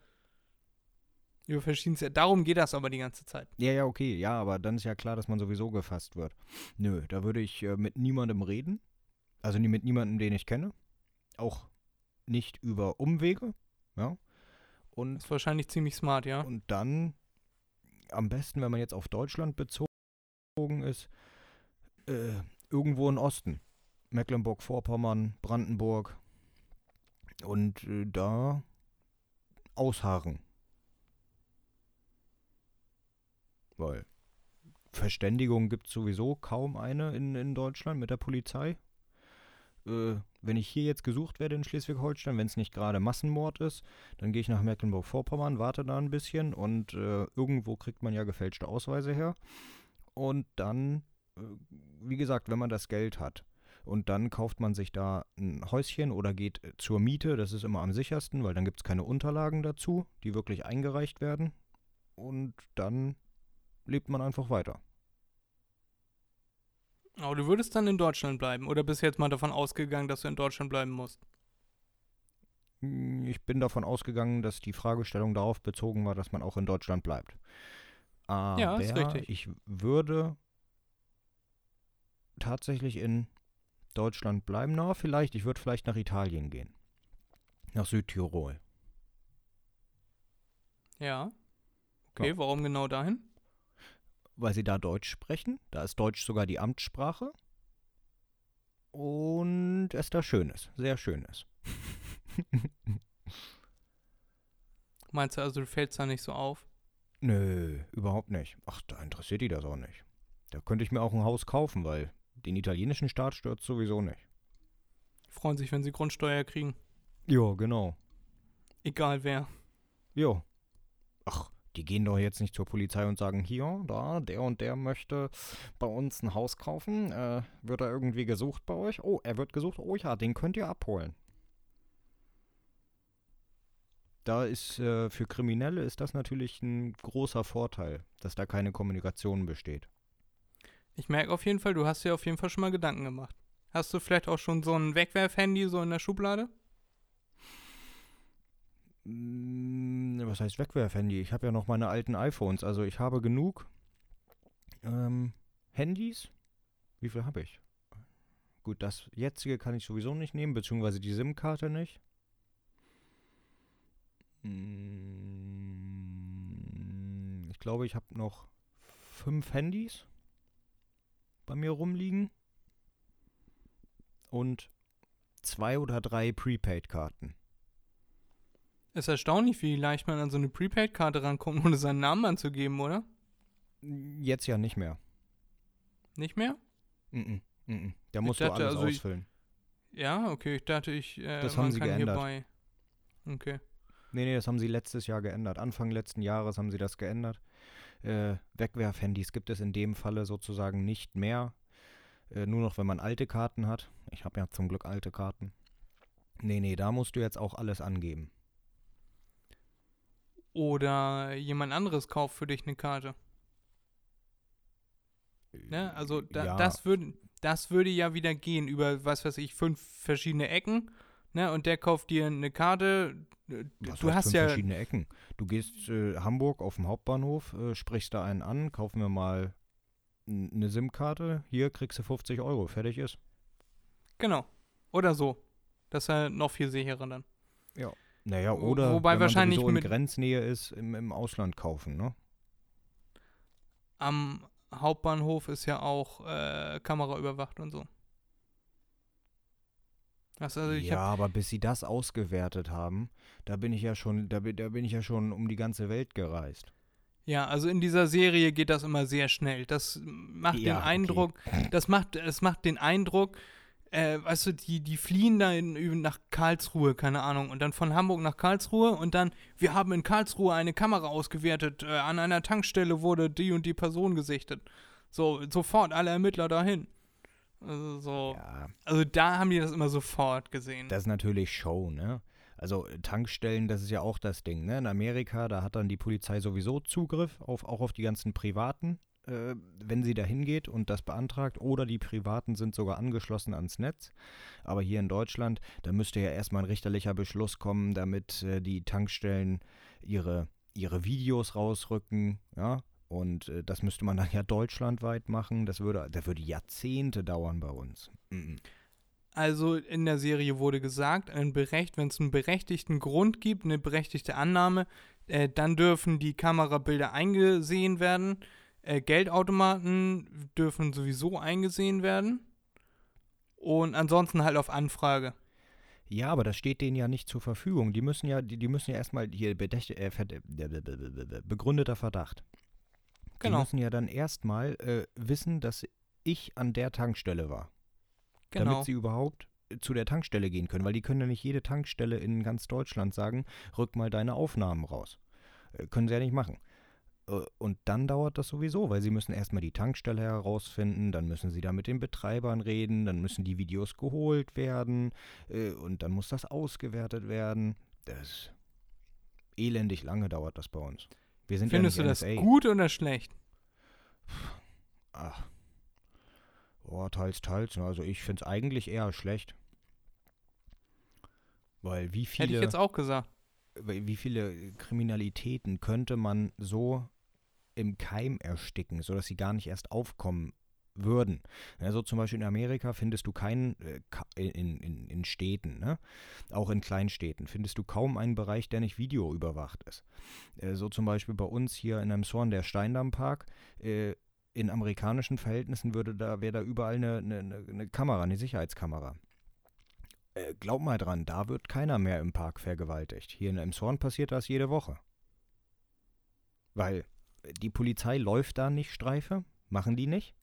über verschiedenste darum geht das aber die ganze Zeit. Ja, ja, okay, ja, aber dann ist ja klar, dass man sowieso gefasst wird. Nö, da würde ich äh, mit niemandem reden. Also nie mit niemandem, den ich kenne. Auch nicht über Umwege. Ja. Und, Das ist wahrscheinlich ziemlich smart, ja. und dann am besten, wenn man jetzt auf Deutschland bezogen ist, äh, irgendwo im Osten. Mecklenburg-Vorpommern, Brandenburg. Und äh, da ausharren. Weil Verständigung gibt es sowieso kaum eine in, in Deutschland mit der Polizei. Äh, wenn ich hier jetzt gesucht werde in Schleswig-Holstein, wenn es nicht gerade Massenmord ist, dann gehe ich nach Mecklenburg-Vorpommern, warte da ein bisschen und äh, irgendwo kriegt man ja gefälschte Ausweise her. Und dann, äh, wie gesagt, wenn man das Geld hat. Und dann kauft man sich da ein Häuschen oder geht äh, zur Miete. Das ist immer am sichersten, weil dann gibt es keine Unterlagen dazu, die wirklich eingereicht werden. Und dann lebt man einfach weiter. Aber du würdest dann in Deutschland bleiben oder bist jetzt mal davon ausgegangen, dass du in Deutschland bleiben musst? Hm, Ich bin davon ausgegangen, dass die Fragestellung darauf bezogen war, dass man auch in Deutschland bleibt. Aber Ja, ist richtig. ich würde tatsächlich in Deutschland bleiben. Na, vielleicht, ich würde vielleicht nach Italien gehen. Nach Südtirol. Ja. Okay, Ja. warum genau dahin? Weil sie da Deutsch sprechen. Da ist Deutsch sogar die Amtssprache. Und es da schön ist. Sehr schön ist. Meinst du also, du fällst da nicht so auf? Nö, überhaupt nicht. Ach, da interessiert die das auch nicht. Da könnte ich mir auch ein Haus kaufen, weil den italienischen Staat stört sowieso nicht. Freuen sich, wenn sie Grundsteuer kriegen. Ja, genau. Egal wer. Jo. Ach, die gehen doch jetzt nicht zur Polizei und sagen, hier, da, der und der möchte bei uns ein Haus kaufen. Äh, wird er irgendwie gesucht bei euch? Oh, er wird gesucht. Oh ja, den könnt ihr abholen. Da ist äh, für Kriminelle ist das natürlich ein großer Vorteil, dass da keine Kommunikation besteht. Ich merke auf jeden Fall, du hast dir auf jeden Fall schon mal Gedanken gemacht. Hast du vielleicht auch schon so ein Wegwerfhandy so in der Schublade? Mm, Was heißt Wegwerfhandy? Ich habe ja noch meine alten iPhones. Also ich habe genug ähm, Handys. Wie viel habe ich? Gut, das jetzige kann ich sowieso nicht nehmen, beziehungsweise die SIM-Karte nicht. Mm, Ich glaube, ich habe noch fünf Handys bei mir rumliegen und zwei oder drei Prepaid-Karten. Ist erstaunlich, wie leicht man an so eine Prepaid-Karte rankommt, ohne seinen Namen anzugeben, oder? Jetzt ja nicht mehr. Nicht mehr? Mhm, mhm. Da musst du dachte, alles also ich- ausfüllen. Ja, okay, ich dachte, ich äh, Das haben sie geändert. hierbei. Okay. Nee, nee, das haben sie letztes Jahr geändert. Anfang letzten Jahres haben sie das geändert. Äh, Wegwerfhandys gibt es in dem Falle sozusagen nicht mehr. Äh, nur noch, wenn man alte Karten hat. Ich habe ja zum Glück alte Karten. Nee, nee, da musst du jetzt auch alles angeben. Oder jemand anderes kauft für dich eine Karte. Ne? Also da, ja, das würde das würde ja wieder gehen über was weiß ich fünf verschiedene Ecken. Ne? Und der kauft dir eine Karte. Was Du hast ja verschiedene Ecken. Du gehst äh, Hamburg auf dem Hauptbahnhof, äh, sprichst da einen an, kaufen wir mal eine SIM-Karte. Hier kriegst du 50 Euro. Fertig ist. genau oder so. Das ist ja noch viel sicherer dann. Naja, Wo- oder wobei wenn man wahrscheinlich sowieso in mit- Grenznähe ist, im, im Ausland kaufen, ne? Am Hauptbahnhof ist ja auch äh, Kamera überwacht und so. Also ja, aber bis sie das ausgewertet haben, da bin ich ja schon, da, bin- da bin ich ja schon um die ganze Welt gereist. ja, also in dieser Serie geht das immer sehr schnell. Das macht Ja, den okay. Eindruck, das macht, es macht den Eindruck, äh, weißt du, die, die fliehen da in, nach Karlsruhe, keine Ahnung, und dann von Hamburg nach Karlsruhe und dann, wir haben in Karlsruhe eine Kamera ausgewertet, äh, an einer Tankstelle wurde die und die Person gesichtet. So, sofort alle Ermittler dahin. Also so, Ja, also da haben die das immer sofort gesehen. das ist natürlich Show, ne? Also Tankstellen, das ist ja auch das Ding, ne? In Amerika, da hat dann die Polizei sowieso Zugriff auf auch auf die ganzen privaten, äh, wenn sie da hingeht und das beantragt, oder die privaten sind sogar angeschlossen ans Netz. Aber hier in Deutschland, da müsste ja erstmal ein richterlicher Beschluss kommen, damit äh, die Tankstellen ihre, ihre Videos rausrücken, ja. Und äh, das müsste man dann ja deutschlandweit machen. Das würde, das würde Jahrzehnte dauern bei uns. Mhm. Also in der Serie wurde gesagt, ein berecht, wenn es einen berechtigten Grund gibt, eine berechtigte Annahme, äh, dann dürfen die Kamerabilder eingesehen werden. Äh, Geldautomaten dürfen sowieso eingesehen werden. Und ansonsten halt auf Anfrage. Ja, aber das steht denen ja nicht zur Verfügung. Die müssen ja, die, die müssen ja erstmal hier äh, äh, begründeter Verdacht. Die Genau, müssen ja dann erstmal äh, wissen, dass ich an der Tankstelle war. genau. Damit sie überhaupt äh, zu der Tankstelle gehen können, weil die können ja nicht jede Tankstelle in ganz Deutschland sagen, rück mal deine Aufnahmen raus. Äh, können sie ja nicht machen. Äh, Und dann dauert das sowieso, weil sie müssen erstmal die Tankstelle herausfinden, dann müssen sie da mit den Betreibern reden, dann müssen die Videos geholt werden äh, und dann muss das ausgewertet werden. Das elendig lange dauert das bei uns. Wir sind Findest ja du das NSA. gut oder schlecht? Ach. Oh, teils, teils. Also ich finde es eigentlich eher schlecht. Weil wie Hätte ich viele, jetzt auch gesagt. wie viele Kriminalitäten könnte man so im Keim ersticken, sodass sie gar nicht erst aufkommen würden. Also zum Beispiel in Amerika findest du keinen, äh, in, in, in Städten, ne? auch in Kleinstädten, findest du kaum einen Bereich, der nicht videoüberwacht ist. Äh, so zum Beispiel bei uns hier in Emshorn, der Steindampark, äh, in amerikanischen Verhältnissen würde da, wäre da überall eine, eine, eine- Kamera, eine Sicherheitskamera. Glaub mal dran, da wird keiner mehr im Park vergewaltigt. Hier in Emshorn passiert das jede Woche. Weil die Polizei läuft da nicht Streife, machen die nicht.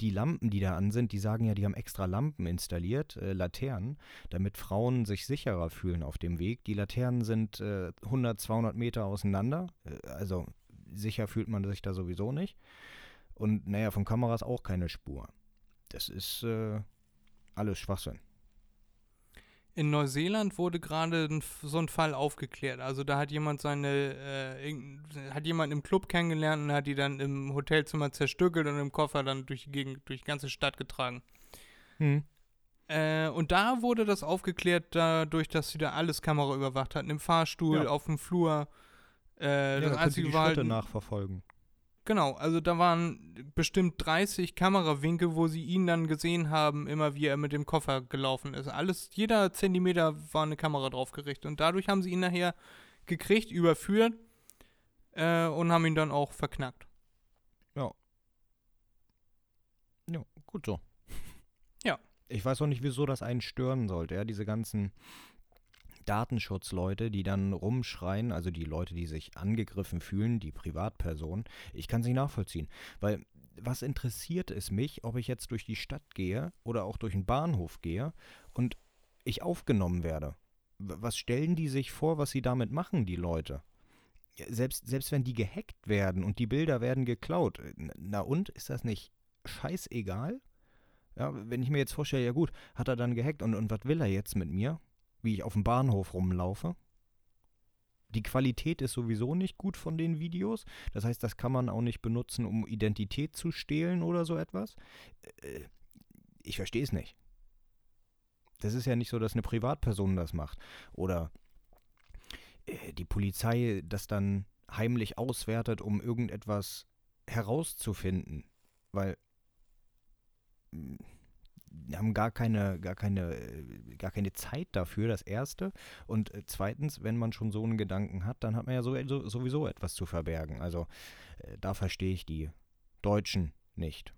Die Lampen, die da an sind, die sagen ja, die haben extra Lampen installiert, äh, Laternen, damit Frauen sich sicherer fühlen auf dem Weg. Die Laternen sind äh, 100, 200 Meter auseinander, äh, also sicher fühlt man sich da sowieso nicht. Und naja, von Kameras auch keine Spur. Das ist äh, alles Schwachsinn. In Neuseeland wurde gerade so ein Fall aufgeklärt. Also da hat jemand seine, äh, hat jemand im Club kennengelernt und hat die dann im Hotelzimmer zerstückelt und im Koffer dann durch die Gegend, durch die ganze Stadt getragen. Hm. Äh, und da wurde das aufgeklärt, dadurch, dass sie da alles Kamera überwacht hatten. Im Fahrstuhl, Ja. auf dem Flur. Äh, Ja, das einzige die war Schritte nachverfolgen. Genau, also da waren bestimmt 30 Kamerawinkel, wo sie ihn dann gesehen haben, immer wie er mit dem Koffer gelaufen ist. Alles, jeder Zentimeter war eine Kamera drauf gerichtet. Und dadurch haben sie ihn nachher gekriegt, überführt äh, und haben ihn dann auch verknackt. Ja, gut so. Ja. Ich weiß auch nicht, wieso das einen stören sollte, ja, diese ganzen Datenschutzleute, die dann rumschreien, also die Leute, die sich angegriffen fühlen, die Privatpersonen, ich kann nicht nachvollziehen, weil was interessiert es mich, ob ich jetzt durch die Stadt gehe oder auch durch den Bahnhof gehe und ich aufgenommen werde? Was stellen die sich vor, was sie damit machen, die Leute? Selbst, selbst wenn die gehackt werden und die Bilder werden geklaut, äh, na und, ist das nicht scheißegal? Ja, wenn ich mir jetzt vorstelle, ja gut, hat er dann gehackt und, und was will er jetzt mit mir? Wie ich auf dem Bahnhof rumlaufe? Die Qualität ist sowieso nicht gut von den Videos. Das heißt, das kann man auch nicht benutzen, um Identität zu stehlen oder so etwas. Äh, Ich verstehe es nicht. Das ist ja nicht so, dass eine Privatperson das macht. Oder äh, die Polizei das dann heimlich auswertet, um irgendetwas herauszufinden. Weil die haben gar keine, gar keine, äh, gar keine Zeit dafür, das erste. Und äh, zweitens, wenn man schon so einen Gedanken hat, dann hat man ja so, so, sowieso etwas zu verbergen. Also äh, da verstehe ich die Deutschen nicht.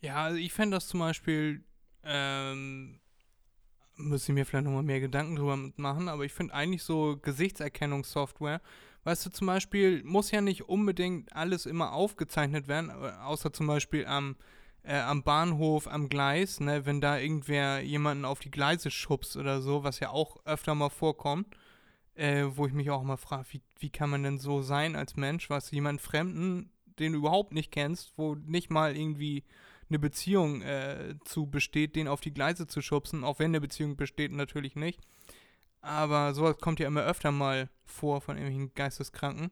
Ja, also ich fände das zum Beispiel, ähm, müsste ich mir vielleicht nochmal mehr Gedanken drüber machen, aber ich finde eigentlich so Gesichtserkennungssoftware, weißt du, zum Beispiel muss ja nicht unbedingt alles immer aufgezeichnet werden, außer zum Beispiel am, äh, am Bahnhof, am Gleis, ne, wenn da irgendwer jemanden auf die Gleise schubst oder so, was ja auch öfter mal vorkommt, äh, wo ich mich auch mal frage, wie, wie kann man denn so sein als Mensch, was jemand Fremden, den du überhaupt nicht kennst, wo nicht mal irgendwie eine Beziehung äh, zu besteht, den auf die Gleise zu schubsen, auch wenn eine Beziehung besteht, natürlich nicht. Aber sowas kommt ja immer öfter mal vor von irgendwelchen Geisteskranken.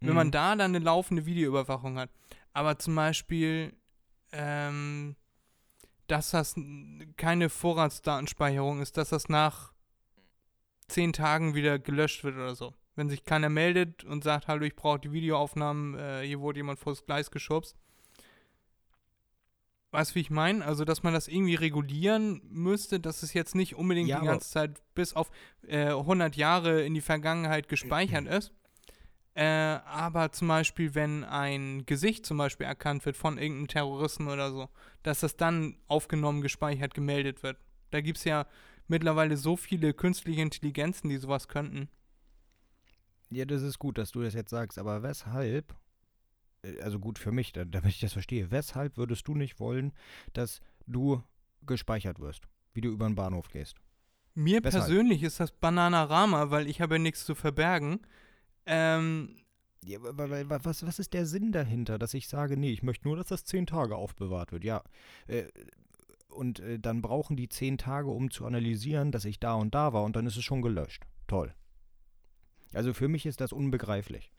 Wenn man Mhm. da dann eine laufende Videoüberwachung hat. Aber zum Beispiel, ähm, dass das keine Vorratsdatenspeicherung ist, dass das nach zehn Tagen wieder gelöscht wird oder so. Wenn sich keiner meldet und sagt, hallo, ich brauche die Videoaufnahmen, äh, hier wurde jemand vors Gleis geschubst. Weißt du, wie ich meine? Also, dass man das irgendwie regulieren müsste, dass es jetzt nicht unbedingt Ja, die ganze Zeit bis auf äh, 100 Jahre in die Vergangenheit gespeichert ist. Äh, aber zum Beispiel, wenn ein Gesicht zum Beispiel erkannt wird von irgendeinem Terroristen oder so, dass das dann aufgenommen, gespeichert, gemeldet wird. Da gibt es ja mittlerweile so viele künstliche Intelligenzen, die sowas könnten. Ja, das ist gut, dass du das jetzt sagst, aber weshalb, äh, also gut für mich, da- damit ich das verstehe, weshalb würdest du nicht wollen, dass du gespeichert wirst, wie du über den Bahnhof gehst? Mir Weshalb? persönlich ist das Bananarama, weil ich habe ja nichts zu verbergen. Ähm, Ja, wa- wa- wa- was, was ist der Sinn dahinter, dass ich sage, nee, ich möchte nur, dass das zehn Tage aufbewahrt wird? Ja, äh, und äh, dann brauchen die zehn Tage, um zu analysieren, dass ich da und da war und dann ist es schon gelöscht. Toll. Also für mich ist das unbegreiflich.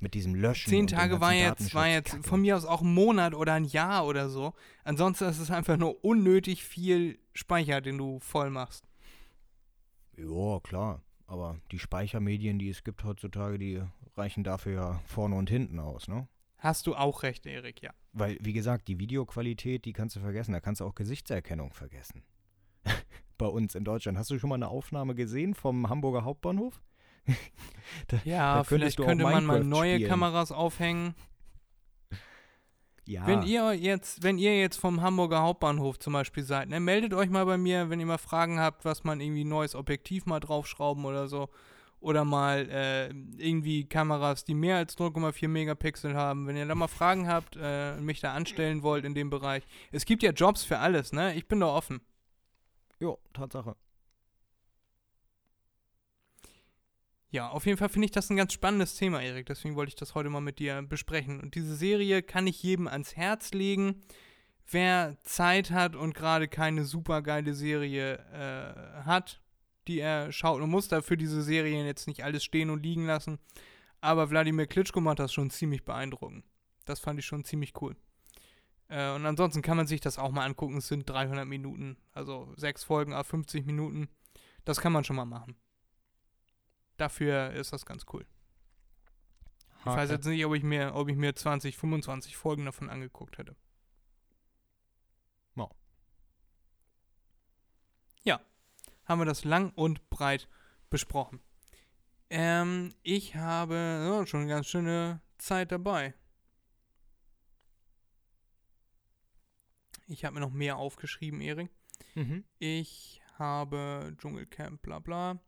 Mit diesem Löschen. zehn Tage war jetzt, war jetzt von mir aus auch ein Monat oder ein Jahr oder so. Ansonsten ist es einfach nur unnötig viel Speicher, den du voll machst. Ja, klar. Aber die Speichermedien, die es gibt heutzutage, die reichen dafür ja vorne und hinten aus, ne? Hast du auch recht, Erik, ja. Weil, wie gesagt, die Videoqualität, die kannst du vergessen. Da kannst du auch Gesichtserkennung vergessen. Bei uns in Deutschland. Hast du schon mal eine Aufnahme gesehen vom Hamburger Hauptbahnhof? Da- Ja, da vielleicht könnte man mal neue spielen. Kameras aufhängen. Ja. Wenn ihr jetzt, wenn ihr jetzt vom Hamburger Hauptbahnhof zum Beispiel seid, ne, meldet euch mal bei mir, wenn ihr mal Fragen habt, was man irgendwie neues Objektiv mal draufschrauben oder so. oder mal äh, irgendwie Kameras, die mehr als 0,4 Megapixel haben. Wenn ihr da mal Fragen habt, äh, mich da anstellen wollt in dem Bereich. Es gibt ja Jobs für alles, ne? Ich bin da offen. Jo, Tatsache. Ja, auf jeden Fall finde ich das ein ganz spannendes Thema, Erik. Deswegen wollte ich das heute mal mit dir besprechen. Und diese Serie kann ich jedem ans Herz legen. Wer Zeit hat und gerade keine super geile Serie äh, hat, die er schaut und muss dafür diese Serien jetzt nicht alles stehen und liegen lassen. Aber Wladimir Klitschko macht das schon ziemlich beeindruckend. Das fand ich schon ziemlich cool. Äh, und ansonsten kann man sich das auch mal angucken. Es sind 300 Minuten, also sechs Folgen auf 50 Minuten. Das kann man schon mal machen. Dafür ist das ganz cool. Ich weiß jetzt nicht, ob ich mir, ob ich mir 20, 25 Folgen davon angeguckt hätte. Ja. Ja, haben wir das lang und breit besprochen. Ähm, ich habe oh, schon eine ganz schöne Zeit dabei. Ich habe mir noch mehr aufgeschrieben, Erik. Mhm. Ich habe Dschungelcamp, bla bla.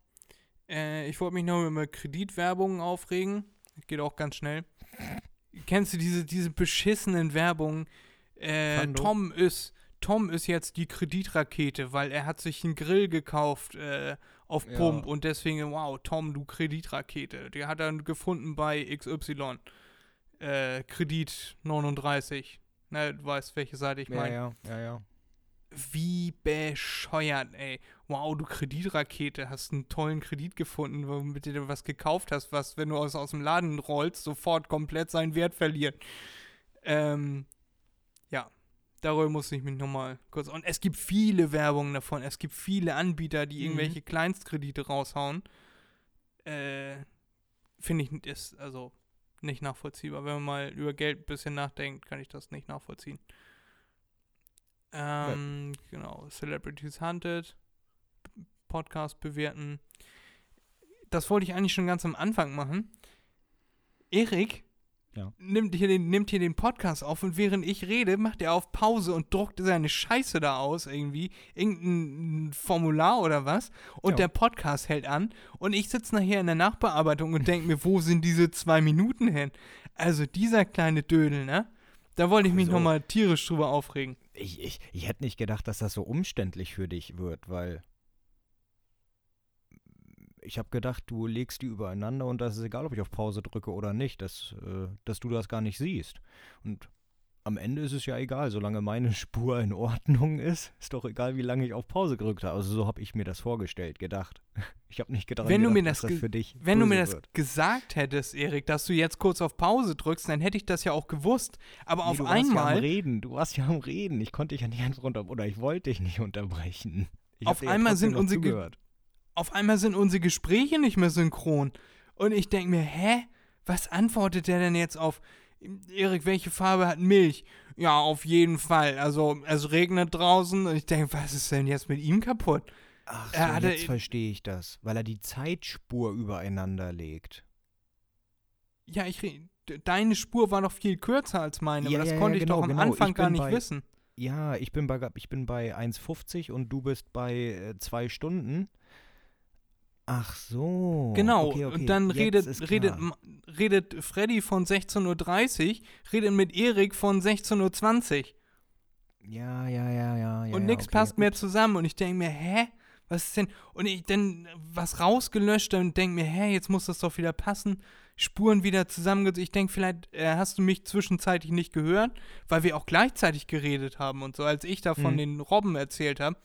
Äh, ich wollte mich noch über Kreditwerbungen aufregen. Geht auch ganz schnell. Kennst du diese, diese beschissenen Werbungen? Äh. Tom ist, Tom ist jetzt die Kreditrakete, weil er hat sich einen Grill gekauft äh, auf Ja. Pump und deswegen, wow, Tom, du Kreditrakete. Die hat er gefunden bei XY. Äh, Kredit 39. Ne, du weißt, welche Seite ich Ja, meine. ja, ja, ja. Wie bescheuert, ey. Wow, du Kreditrakete, hast einen tollen Kredit gefunden, womit du dir was gekauft hast, was, wenn du aus, aus dem Laden rollst, sofort komplett seinen Wert verliert. Ähm, ja, darüber muss ich mich nochmal kurz. Und es gibt viele Werbungen davon. Es gibt viele Anbieter, die Mhm. irgendwelche Kleinstkredite raushauen. Äh, finde ich, ist also nicht nachvollziehbar. Wenn man mal über Geld ein bisschen nachdenkt, kann ich das nicht nachvollziehen. Ähm, genau. Celebrities Hunted. Podcast bewerten. Das wollte ich eigentlich schon ganz am Anfang machen. Erik Ja. nimmt, hier den, nimmt hier den Podcast auf und während ich rede, macht er auf Pause und druckt seine Scheiße da aus irgendwie. Irgendein Formular oder was. Und Ja. der Podcast hält an. Und ich sitze nachher in der Nachbearbeitung und denke mir, wo sind diese zwei Minuten hin? Also dieser kleine Dödel, ne? Da wollte ich mich So. nochmal tierisch drüber aufregen. Ich, ich, ich hätte nicht gedacht, dass das so umständlich für dich wird, weil ich habe gedacht, du legst die übereinander und das ist egal, ob ich auf Pause drücke oder nicht, dass, äh, dass du das gar nicht siehst. Und am Ende ist es ja egal, solange meine Spur in Ordnung ist, ist doch egal, wie lange ich auf Pause gedrückt habe. Also so habe ich mir das vorgestellt, gedacht. Ich habe nicht gedacht, Wenn du gedacht, mir dass das das für dich Wenn du mir böse das wird. gesagt hättest, Erik, dass du jetzt kurz auf Pause drückst, dann hätte ich das ja auch gewusst. Aber Nee, auf du warst ja am einmal, Reden, du warst ja am Reden. Ich konnte dich ja nicht einfach unter oder ich wollte dich nicht unterbrechen. Ich Auf ja einmal trotzdem sind unsere zugehört. auf einmal sind unsere Gespräche nicht mehr synchron. Und ich denke mir, hä? Was antwortet der denn jetzt auf? Erik, welche Farbe hat Milch? Ja, auf jeden Fall. Also, es regnet draußen und ich denke, was ist denn jetzt mit ihm kaputt? Ach so, Er jetzt verstehe ich das, weil er die Zeitspur übereinander legt. Ja, ich deine Spur war doch viel kürzer als meine, Ja, aber das ja, ja, konnte ich genau, doch am genau. Anfang Ich gar nicht bei- wissen. Ja, ich bin bei, ich bin bei 1,50 und du bist bei äh, zwei Stunden. Ach so. Genau, okay, okay. und dann jetzt redet, redet, redet Freddy von 16.30 Uhr, redet mit Erik von 16.20 Uhr. Ja, ja, ja, ja. ja und nichts okay. passt mehr zusammen. Und ich denke mir, hä? Was ist denn? Und ich dann was rausgelöscht und denke mir, hä, jetzt muss das doch wieder passen. Spuren wieder zusammengesetzt. Ich denke, vielleicht äh, hast du mich zwischenzeitlich nicht gehört, weil wir auch gleichzeitig geredet haben und so, als ich da von Mhm. den Robben erzählt habe.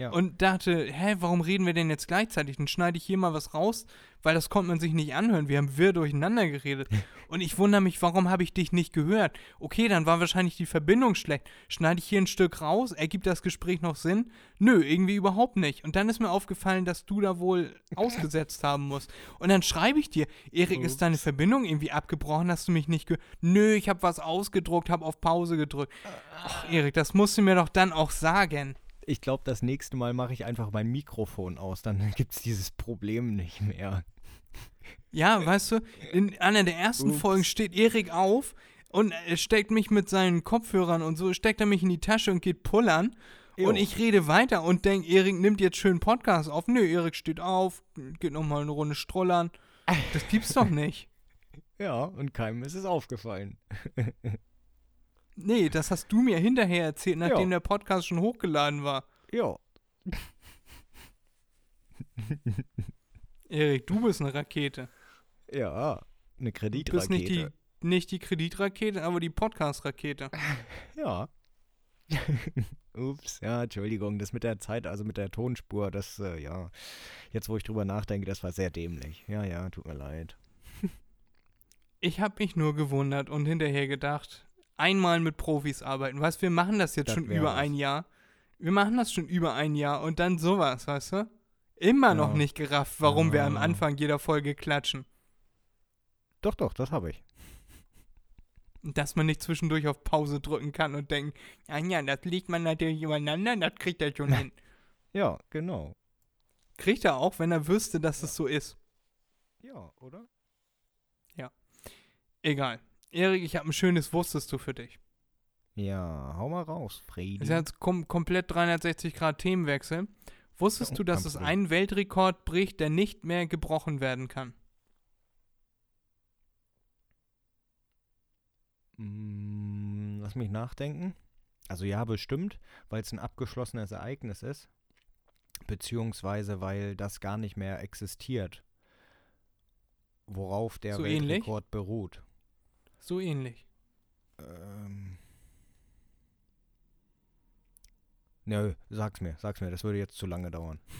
Ja. Und dachte, hä, warum reden wir denn jetzt gleichzeitig? Dann schneide ich hier mal was raus, weil das konnte man sich nicht anhören. Wir haben wirr durcheinander geredet. Und ich wundere mich, warum habe ich dich nicht gehört? Okay, dann war wahrscheinlich die Verbindung schlecht. Schneide ich hier ein Stück raus? Ergibt das Gespräch noch Sinn? Nö, irgendwie überhaupt nicht. Und dann ist mir aufgefallen, dass du da wohl ausgesetzt haben musst. Und dann schreibe ich dir, Erik, ist deine Verbindung irgendwie abgebrochen? Hast du mich nicht gehört? Nö, ich habe was ausgedruckt, habe auf Pause gedrückt. Ach, Erik, das musst du mir doch dann auch sagen. Ich glaube, das nächste Mal mache ich einfach mein Mikrofon aus, dann gibt es dieses Problem nicht mehr. Ja, weißt du, in einer der ersten Ups. Folgen steht Erik auf, Und er steckt mich mit seinen Kopfhörern und so, steckt er mich in die Tasche und geht pullern. Und Jo. ich rede weiter und denke, Erik nimmt jetzt schön Podcast auf. Nö, Erik steht auf, geht nochmal eine Runde strollern. Das gibt's doch nicht. Ja, und keinem ist es aufgefallen. Nee, das hast du mir hinterher erzählt, nachdem Ja. der Podcast schon hochgeladen war. Ja. Erik, du bist eine Rakete. Ja, eine Du bist nicht die, Kreditrakete. nicht die Kreditrakete, aber die Podcast-Rakete. Ja. Ups, ja, Entschuldigung, das mit der Zeit, also mit der Tonspur, das, äh, ja, jetzt wo ich drüber nachdenke, das war sehr dämlich. Ja, ja, tut mir leid. Ich habe mich nur gewundert und hinterher gedacht, einmal mit Profis arbeiten. Weißt du, wir machen das jetzt Das schon über was. ein Jahr. Wir machen das schon über ein Jahr und dann sowas, weißt du? Immer noch Ja. nicht gerafft, warum wir am Ja. Anfang jeder Folge klatschen. Doch, doch, das habe ich. Dass man nicht zwischendurch auf Pause drücken kann und denkt, ja, ja, das legt man natürlich übereinander, das kriegt er schon hin. Ja, genau. Kriegt er auch, wenn er wüsste, dass es so ist. Ja, oder? Egal. Erik, ich habe ein schönes Wusstest du für dich. Ja, hau mal raus, Friedi. Das ist jetzt kom komplett 360 Grad Themenwechsel. Wusstest Ja, du, dass es Problem. einen Weltrekord bricht, der nicht mehr gebrochen werden kann? Mm, lass mich nachdenken. Also ja, bestimmt, weil es ein abgeschlossenes Ereignis ist. Beziehungsweise weil das gar nicht mehr existiert. Worauf der So ähnlich? Weltrekord beruht. So ähnlich. Ähm. Nö, sag's mir, sag's mir, das würde jetzt zu lange dauern.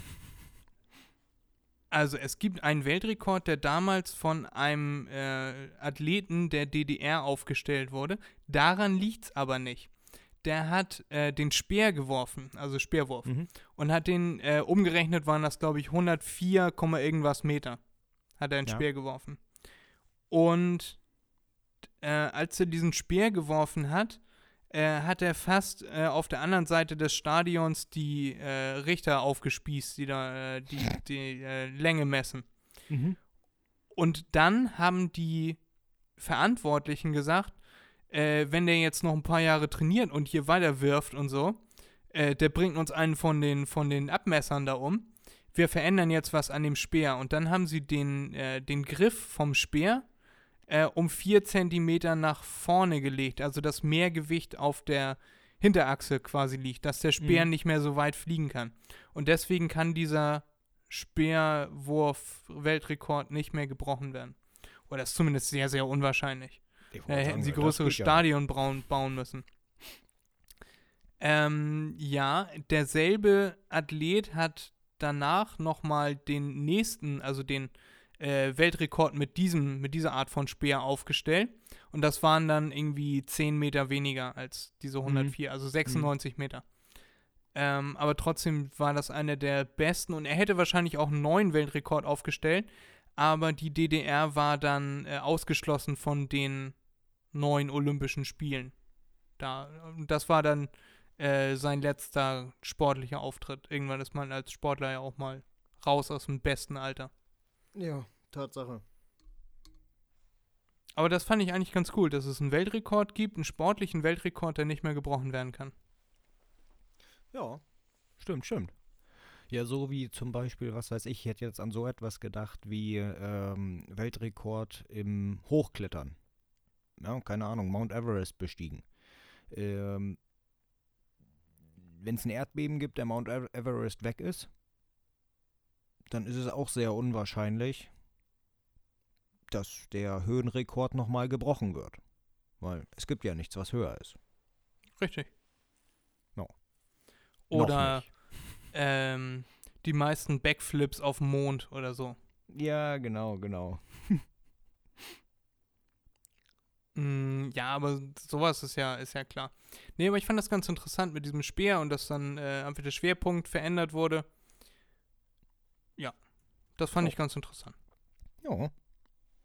Also es gibt einen Weltrekord, der damals von einem äh, Athleten der DDR aufgestellt wurde. Daran liegt's aber nicht. Der hat äh, den Speer geworfen, also Speerwurf, Mhm. und hat den, äh, umgerechnet waren das, glaube ich, 104, Komma irgendwas Meter, hat er einen Ja. Speer geworfen. Und äh, als er diesen Speer geworfen hat, äh, hat er fast äh, auf der anderen Seite des Stadions die äh, Richter aufgespießt, die da äh, die, die äh, Länge messen. Mhm. Und dann haben die Verantwortlichen gesagt, wenn der jetzt noch ein paar Jahre trainiert und hier weiter wirft und so, der bringt uns einen von den, von den Abmessern da um. Wir verändern jetzt was an dem Speer. Und dann haben sie den, äh, den Griff vom Speer äh, um vier Zentimeter nach vorne gelegt. Also dass mehr Gewicht auf der Hinterachse quasi liegt, dass der Speer Mhm. nicht mehr so weit fliegen kann. Und deswegen kann dieser Speerwurf-Weltrekord nicht mehr gebrochen werden. Oder das ist zumindest sehr, sehr unwahrscheinlich. Ich Da wollte hätten sie größere ja. Stadion bauen, bauen müssen. Ähm, ja, derselbe Athlet hat danach nochmal den nächsten, also den äh, Weltrekord mit diesem, mit dieser Art von Speer aufgestellt. Und das waren dann irgendwie 10 Meter weniger als diese 104, also 96 Meter. Ähm, aber trotzdem war das einer der besten und er hätte wahrscheinlich auch einen neuen Weltrekord aufgestellt, aber die DDR war dann äh, ausgeschlossen von den neuen Olympischen Spielen. Da, und das war dann äh, sein letzter sportlicher Auftritt. Irgendwann ist man als Sportler ja auch mal raus aus dem besten Alter. Ja, Tatsache. Aber das fand ich eigentlich ganz cool, dass es einen Weltrekord gibt, einen sportlichen Weltrekord, der nicht mehr gebrochen werden kann. Ja, stimmt, stimmt. Ja, so wie zum Beispiel, was weiß ich, ich hätte jetzt an so etwas gedacht wie ähm, Weltrekord im Hochklettern. Ja, keine Ahnung, Mount Everest bestiegen. Ähm, Wenn es ein Erdbeben gibt, der Mount Ever- Everest weg ist, dann ist es auch sehr unwahrscheinlich, dass der Höhenrekord nochmal gebrochen wird. Weil es gibt ja nichts, was höher ist. Richtig. No. Oder ähm, die meisten Backflips auf dem Mond oder so. Ja, genau, genau. Mm, ja, aber sowas ist ja, ist ja klar. Nee, aber ich fand das ganz interessant mit diesem Speer und dass dann äh, einfach der Schwerpunkt verändert wurde. Das fand Oh. ich ganz interessant. Ja.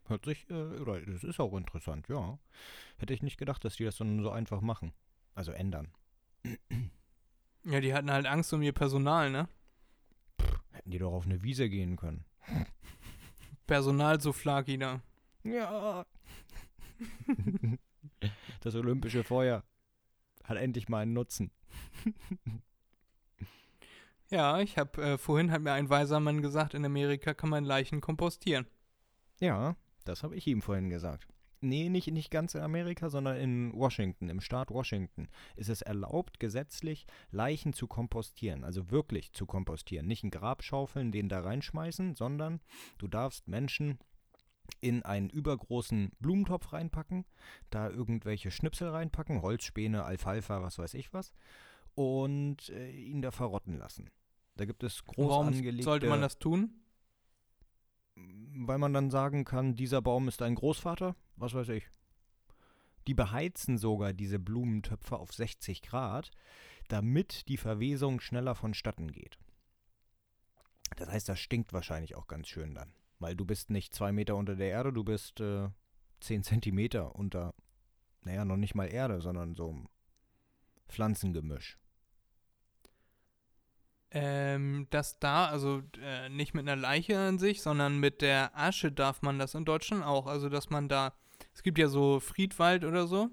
Hört sich, äh, oder das ist auch interessant, ja. Hätte ich nicht gedacht, dass die das dann so einfach machen. Also ändern. Ja, die hatten halt Angst um ihr Personal, ne? Hätten die doch auf eine Wiese gehen können. Personal so flaki da. Ja. Das olympische Feuer hat endlich mal einen Nutzen. Ja, ich habe äh, vorhin hat mir ein weiser Mann gesagt, in Amerika kann man Leichen kompostieren. Ja, das habe ich ihm vorhin gesagt. Nee, nicht, nicht ganz in Amerika, sondern in Washington, im Staat Washington, ist es erlaubt, gesetzlich Leichen zu kompostieren, also wirklich zu kompostieren. Nicht ein Grab schaufeln, den da reinschmeißen, sondern du darfst Menschen in einen übergroßen Blumentopf reinpacken, da irgendwelche Schnipsel reinpacken, Holzspäne, Alfalfa, was weiß ich was, und äh, ihn da verrotten lassen. Da gibt es groß Warum angelegte sollte man das tun? weil man dann sagen kann, dieser Baum ist ein Großvater, was weiß ich. Die beheizen sogar diese Blumentöpfe auf 60 Grad, damit die Verwesung schneller vonstatten geht. Das heißt, das stinkt wahrscheinlich auch ganz schön dann. Weil du bist nicht zwei Meter unter der Erde, du bist äh, 10 Zentimeter unter, naja, noch nicht mal Erde, sondern so ein Pflanzengemisch. Ähm, dass da, also äh, nicht mit einer Leiche an sich, sondern mit der Asche darf man das in Deutschland auch. Also, dass man da, es gibt ja so Friedwald oder so,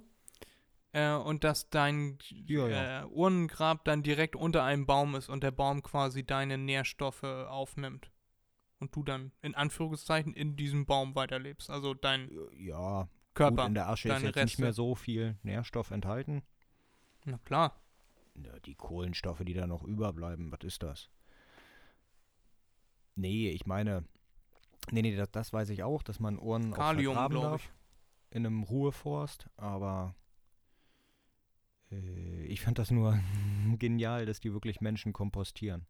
äh, und dass dein Ja, ja. Äh, Urnengrab dann direkt unter einem Baum ist und der Baum quasi deine Nährstoffe aufnimmt. Und du dann in Anführungszeichen in diesem Baum weiterlebst. Also dein Ja, Körper. gut, in der Asche ist jetzt nicht Reste. mehr so viel Nährstoff enthalten. Na klar. Ja, die Kohlenstoffe, die da noch überbleiben, was ist das? Nee, ich meine, nee, nee, das, das weiß ich auch, dass man Ohren auch Kalium, vergraben glaub darf in einem Ruheforst, aber äh, ich fand das nur genial, dass die wirklich Menschen kompostieren.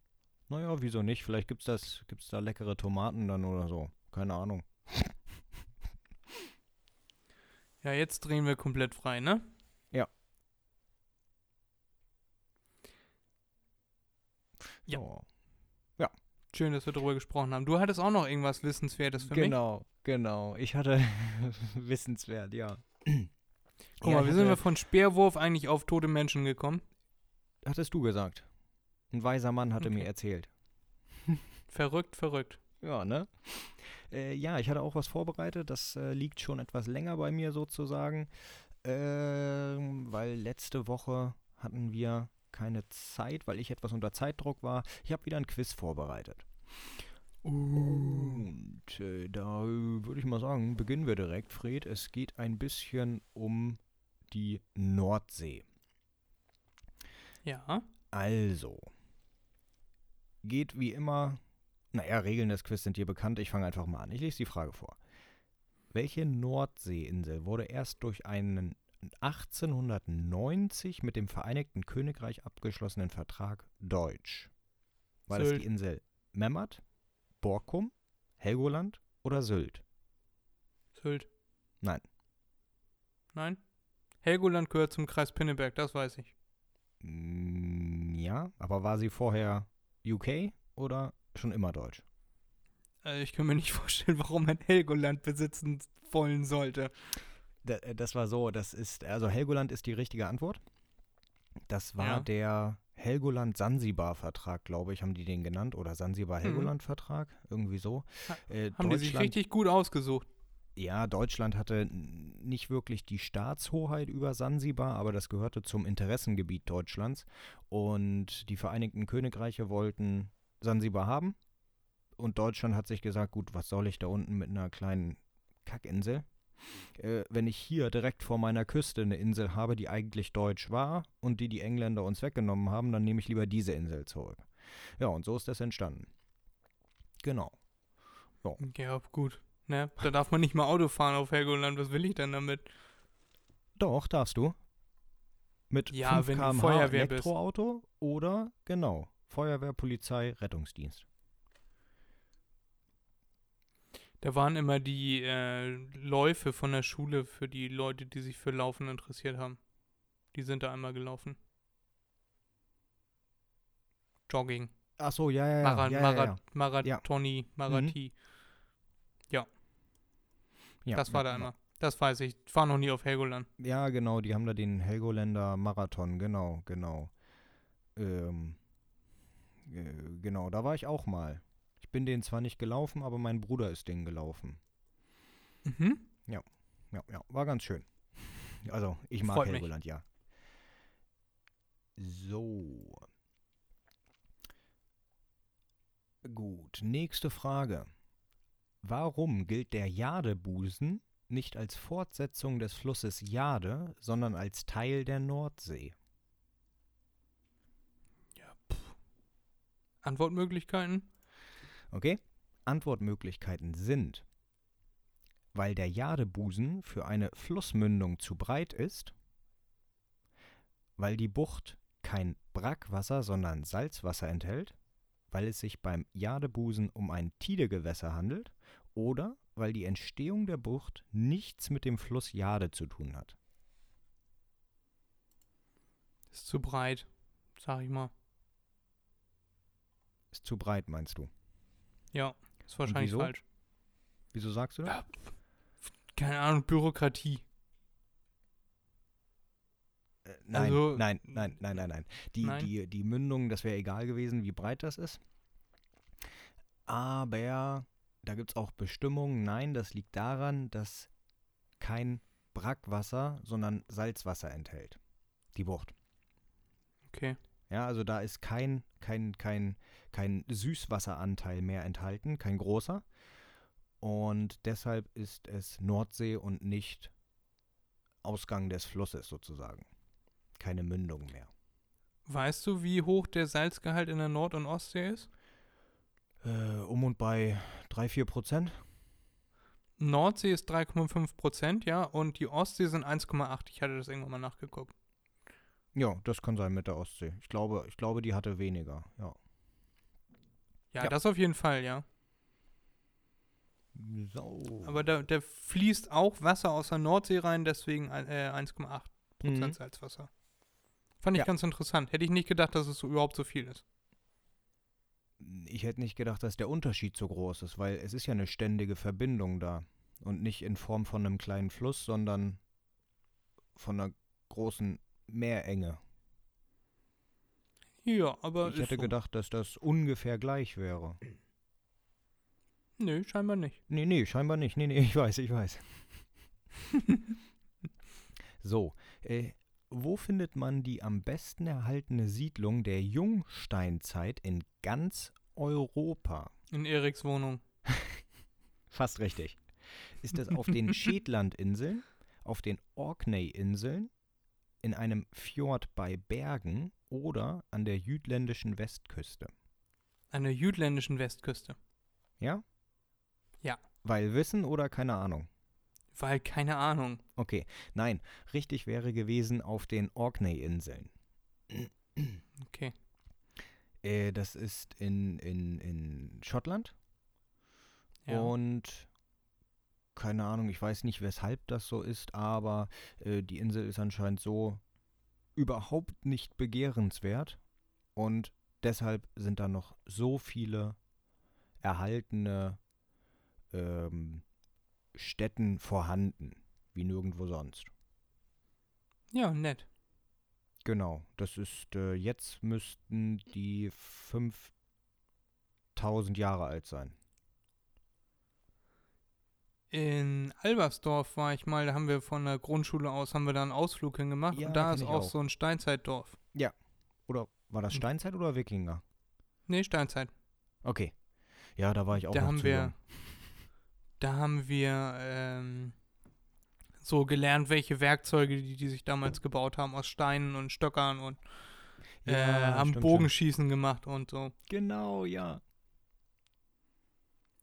Naja, wieso nicht? Vielleicht gibt's das, gibt's da leckere Tomaten dann oder so. Keine Ahnung. Ja, jetzt drehen wir komplett frei, ne? Ja. So. Schön, dass wir darüber gesprochen haben. Du hattest auch noch irgendwas Wissenswertes für mich. Genau, genau. Ich hatte wissenswert, ja. Guck Ja, mal, wie sind wir von Speerwurf eigentlich auf tote Menschen gekommen? Hattest du gesagt. Ein weiser Mann hatte mir Okay. erzählt. Verrückt, verrückt. Ja, ne? Äh, ja, ich hatte auch was vorbereitet. Das äh, liegt schon etwas länger bei mir sozusagen. Ähm, weil letzte Woche hatten wir keine Zeit, weil ich etwas unter Zeitdruck war. Ich habe wieder ein Quiz vorbereitet. Und äh, da würde ich mal sagen, beginnen wir direkt, Fred. Es geht ein bisschen um die Nordsee. Ja. Also, geht wie immer, naja, Regeln des Quiz sind dir bekannt, ich fange einfach mal an. Ich lese die Frage vor. Welche Nordseeinsel wurde erst durch einen 1890 mit dem Vereinigten Königreich abgeschlossenen Vertrag deutsch? War das Sylt. die Insel Memmert, Borkum, Helgoland oder Sylt? Sylt. Nein. Nein? Helgoland gehört zum Kreis Pinneberg, das weiß ich. Mm, ja, aber war sie vorher UK oder schon immer deutsch? Äh, ich kann mir nicht vorstellen, warum man Helgoland besitzen wollen sollte. Äh, Das war so, das ist, also Helgoland ist die richtige Antwort. Das war Ja. der Helgoland-Sansibar-Vertrag, glaube ich, haben die den genannt. Oder Sansibar-Helgoland-Vertrag, irgendwie so. Ha- Äh, Haben die sich richtig gut ausgesucht. Ja, Deutschland hatte nicht wirklich die Staatshoheit über Sansibar, aber das gehörte zum Interessengebiet Deutschlands. Und die Vereinigten Königreiche wollten Sansibar haben. Und Deutschland hat sich gesagt, gut, was soll ich da unten mit einer kleinen Kackinsel? Äh, wenn ich hier direkt vor meiner Küste eine Insel habe, die eigentlich deutsch war und die die Engländer uns weggenommen haben, dann nehme ich lieber diese Insel zurück. Ja, und so ist das entstanden. Genau. Ja, gut. Ne? Da darf man nicht mal Auto fahren auf Helgoland. Was will ich denn damit? Doch, darfst du. Mit Ja, 5 wenn du km/h Feuerwehr bist. Elektroauto oder, genau, Feuerwehr, Polizei, Rettungsdienst. Da waren immer die äh, Läufe von der Schule für die Leute, die sich für Laufen interessiert haben. Die sind da einmal gelaufen. Jogging. Ach so, ja, ja, ja. Mara ja, ja, ja. Marathoni, Marathi. ja, das war ja, da immer. Das weiß ich. Ich war noch nie auf Helgoland. Ja, genau, die haben da den Helgoländer Marathon, genau, genau. Ähm, äh, genau, da war ich auch mal. Bin den zwar nicht gelaufen, aber mein Bruder ist den gelaufen. Mhm. Ja, ja, war ganz schön. Also, ich mag Freut mich. Helgoland, ja. So. Gut, nächste Frage. Warum gilt der Jadebusen nicht als Fortsetzung des Flusses Jade, sondern als Teil der Nordsee? Antwortmöglichkeiten? Okay? Antwortmöglichkeiten sind, weil der Jadebusen für eine Flussmündung zu breit ist, weil die Bucht kein Brackwasser, sondern Salzwasser enthält, weil es sich beim Jadebusen um ein Tidegewässer handelt oder weil die Entstehung der Bucht nichts mit dem Fluss Jade zu tun hat. Ist zu breit, sag ich mal. Ist zu breit, meinst du? Ja, ist wahrscheinlich wieso? falsch. Wieso sagst du das? Ja, Keine Ahnung, Bürokratie. Äh, nein, Also- nein, nein, nein, nein, nein. Die, Nein? Die, die Mündung, das wäre egal gewesen, wie breit das ist. Aber da gibt es auch Bestimmungen. Nein, das liegt daran, dass kein Brackwasser, sondern Salzwasser enthält. Die Bucht. Okay. Ja, also da ist kein, kein, kein, kein Süßwasseranteil mehr enthalten, kein großer. Und deshalb ist es Nordsee und nicht Ausgang des Flusses sozusagen. Keine Mündung mehr. Weißt du, wie hoch der Salzgehalt in der Nord- und Ostsee ist? Äh, um und bei 3, 4 Prozent. Nordsee ist 3,5 Prozent, ja, und die Ostsee sind 1,8. Ich hatte das irgendwann mal nachgeguckt. Ja, das kann sein mit der Ostsee. Ich glaube, ich glaube, die hatte weniger. Ja. Ja, Ja. das auf jeden Fall, ja. So. Aber da, da fließt auch Wasser aus der Nordsee rein, deswegen äh, 1,8 Prozent Mhm. Salzwasser. Fand ich Ja. ganz interessant. Hätte ich nicht gedacht, dass es so überhaupt so viel ist. Ich hätte nicht gedacht, dass der Unterschied so groß ist, weil es ist ja eine ständige Verbindung da. Und nicht in Form von einem kleinen Fluss, sondern von einer großen Meerenge. Ja, aber ich hätte so. gedacht, dass das ungefähr gleich wäre. Nö, scheinbar nicht. Nee, nee, scheinbar nicht. Nee, nee, ich weiß, ich weiß. so, äh, wo findet man die am besten erhaltene Siedlung der Jungsteinzeit in ganz Europa? In Eriks Wohnung. Fast richtig. Ist es auf den Shetlandinseln, auf den Orkney-Inseln, in einem Fjord bei Bergen oder an der jütländischen Westküste? An der jütländischen Westküste. Ja? Ja. Weil Wissen oder keine Ahnung? Weil, keine Ahnung. Okay, nein, richtig wäre gewesen auf den Orkney-Inseln. Okay. Äh, das ist in, in, in Schottland Ja. und keine Ahnung, ich weiß nicht, weshalb das so ist, aber äh, die Insel ist anscheinend so überhaupt nicht begehrenswert und deshalb sind da noch so viele erhaltene ähm, Städten vorhanden, wie nirgendwo sonst. ja, nett. Genau, das ist, äh, jetzt müssten die 5000 Jahre alt sein. In Albersdorf war ich mal, da haben wir von der Grundschule aus, haben wir da einen Ausflug hingemacht Ja, und da ist auch, auch. so ein Steinzeitdorf. Oder war das Hm. Steinzeit oder Wikinger? Nee, Steinzeit. Okay. Ja, da war ich auch Da noch haben zu wir, jung. da haben wir ähm, so gelernt, welche Werkzeuge, die, die sich damals gebaut haben, aus Steinen und Stöckern und äh, Ja, haben stimmt, Bogenschießen gemacht und so. Genau, ja.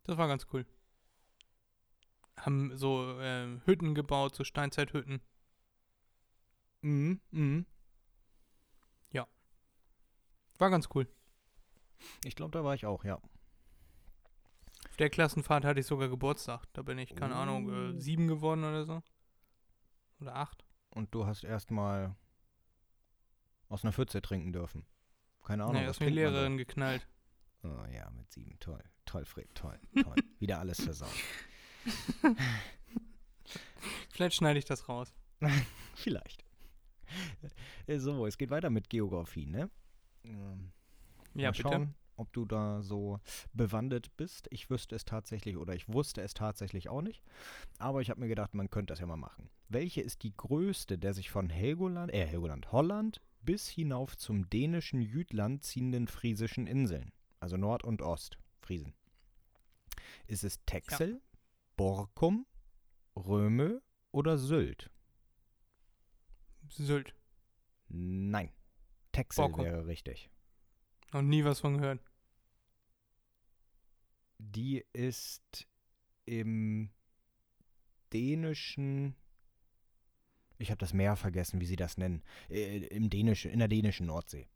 Das war ganz cool. Haben so ähm, Hütten gebaut, so Steinzeithütten. Mhm, mhm. War ganz cool. Ich glaube, da war ich auch, ja. Auf der Klassenfahrt hatte ich sogar Geburtstag. Da bin ich, keine Ahnung, Oh. äh, sieben geworden oder so. Oder acht. Und du hast erstmal aus einer Pfütze trinken dürfen. Keine Ahnung. nee, man da? Lehrerin geknallt. Oh ja, mit sieben. Toll. Toll, Frick. Toll. Toll. Wieder alles versaut. Vielleicht schneide ich das raus. Vielleicht. Äh, So, es geht weiter mit Geografie, ne? Ähm, Ja, mal bitte. schauen, ob du da so bewandert bist. Ich wüsste es tatsächlich oder ich wusste es tatsächlich auch nicht. Aber ich habe mir gedacht, man könnte das ja mal machen. Welche ist die größte der sich von Helgoland, äh Helgoland, Holland bis hinauf zum dänischen Jütland ziehenden friesischen Inseln? Also Nord und Ost, Friesen. Ist es Texel, Borkum, Röme oder Sylt? Sylt. Nein. Texel Borkum. wäre richtig. Noch nie was von gehört. Die ist im dänischen. Ich habe das Meer vergessen, wie sie das nennen. Äh, Im dänischen, in der dänischen Nordsee.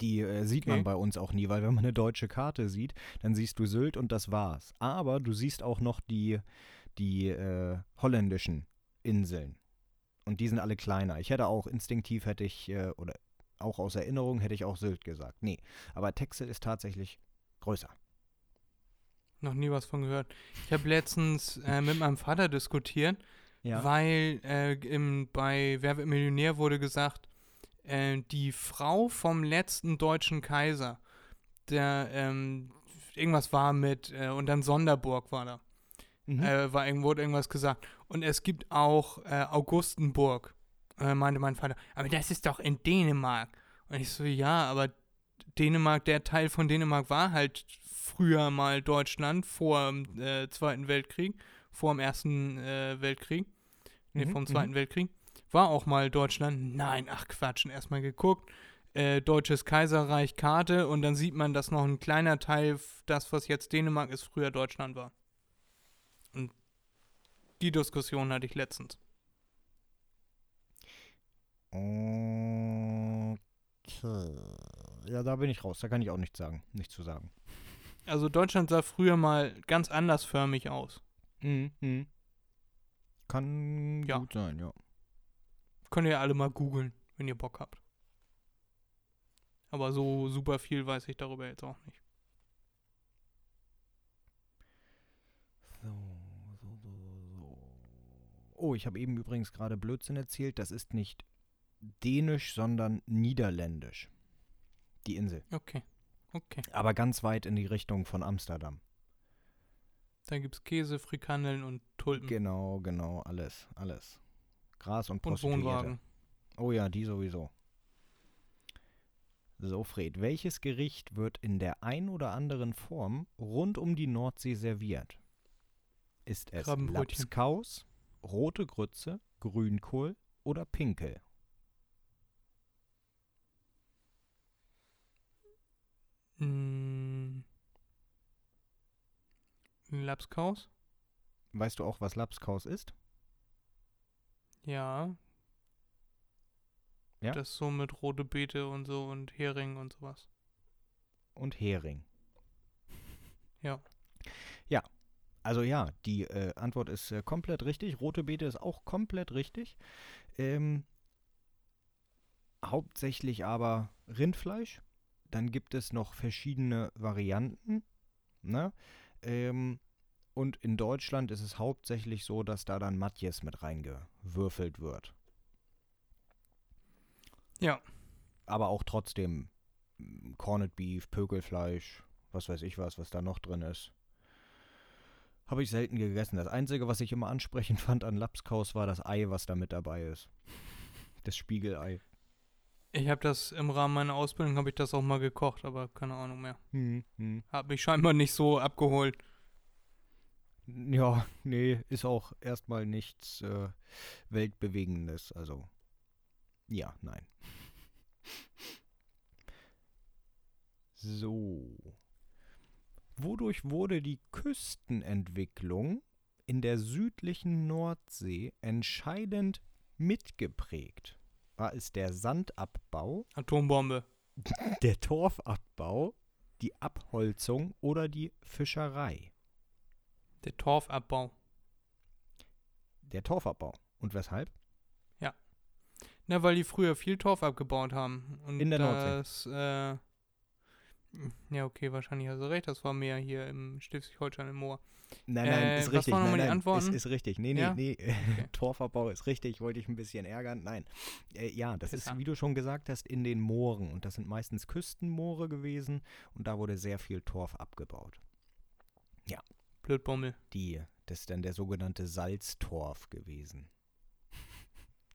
Die äh, sieht man Okay. bei uns auch nie, weil wenn man eine deutsche Karte sieht, dann siehst du Sylt und das war's. Aber du siehst auch noch die, die äh, holländischen Inseln. Und die sind alle kleiner. Ich hätte auch instinktiv hätte ich, äh, oder auch aus Erinnerung hätte ich auch Sylt gesagt. Nee, aber Texel ist tatsächlich größer. Noch nie was von gehört. Ich habe letztens äh, mit meinem Vater diskutiert, weil äh, im, bei Wer wird Millionär wurde gesagt, äh, die Frau vom letzten deutschen Kaiser, der ähm, irgendwas war mit, äh, und dann Sonderburg war da. Mhm. äh, war irgendwo wurde irgendwas gesagt. Und es gibt auch äh, Augustenburg, äh, meinte mein Vater. Aber das ist doch in Dänemark. Und ich so, ja, aber Dänemark, der Teil von Dänemark war halt früher mal Deutschland vor dem Zweiten Weltkrieg, vor dem Ersten Weltkrieg, Mhm, vom mhm. Zweiten Weltkrieg. War auch mal Deutschland. Nein, ach Quatsch, und erstmal geguckt. Äh, Deutsches Kaiserreich Karte und dann sieht man, dass noch ein kleiner Teil, das was jetzt Dänemark ist, früher Deutschland war. Und die Diskussion hatte ich letztens. Okay. Ja, da bin ich raus. Da kann ich auch nichts sagen. Nichts zu sagen. Also Deutschland sah früher mal ganz andersförmig aus. Mhm. Kann Ja. gut sein, ja. Könnt ihr alle mal googeln, wenn ihr Bock habt. Aber so super viel weiß ich darüber jetzt auch nicht. So, so, so, so. Oh, ich habe eben übrigens gerade Blödsinn erzählt. Das ist nicht dänisch, sondern niederländisch. Die Insel. Okay. Okay. Aber ganz weit in die Richtung von Amsterdam. Dann gibt's Käse, Frikandeln und Tulpen. Genau, genau, alles, alles. Gras und und Prostituierte. Wohnwagen. Oh ja, die sowieso. So, Fred, welches Gericht wird in der ein oder anderen Form rund um die Nordsee serviert? Ist es. Lapskaus, rote Grütze, Grünkohl oder Pinkel? Mm. Lapskaus? Weißt du auch, was Lapskaus ist? Ja. Ja? Das so mit rote Beete und so und Hering und sowas. Und Hering. Ja. Ja. Also ja, die äh, Antwort ist äh, komplett richtig. Rote Beete ist auch komplett richtig. Ähm, hauptsächlich aber Rindfleisch. Dann gibt es noch verschiedene Varianten. Ne? Ähm, und in Deutschland ist es hauptsächlich so, dass da dann Matjes mit reingewürfelt wird. Ja. Aber auch trotzdem mm, Corned Beef, Pökelfleisch, was weiß ich was, was da noch drin ist. Habe ich selten gegessen. Das Einzige, was ich immer ansprechend fand an Lapskaus, war das Ei, was da mit dabei ist. Das Spiegelei. Ich habe das im Rahmen meiner Ausbildung habe ich das auch mal gekocht, aber keine Ahnung mehr. Hm, hm. Hat mich scheinbar nicht so abgeholt. Ja, nee, ist auch erstmal nichts äh, Weltbewegendes. Also, ja, nein. So. Wodurch wurde die Küstenentwicklung in der südlichen Nordsee entscheidend mitgeprägt? War es der Sandabbau, Atombombe. der Torfabbau, die Abholzung oder die Fischerei? Der Torfabbau. Der Torfabbau. Und weshalb? Na, weil die früher viel Torf abgebaut haben. Und In der Nordsee. das, äh, Ja, okay, wahrscheinlich hast du recht. Das war mehr hier im Schleswig-Holstein im Moor. Nein, nein, Äh, ist richtig. waren Nein, nein, Antworten? Ist, ist richtig. Nee, nee, Ja? nee. Torfabbau ist richtig. Wollte ich ein bisschen ärgern. Nein. Äh, ja, das ist, Pisser. wie du schon gesagt hast, in den Mooren. Und das sind meistens Küstenmoore gewesen. Und da wurde sehr viel Torf abgebaut. Blödbommel. Die, das ist dann der sogenannte Salztorf gewesen.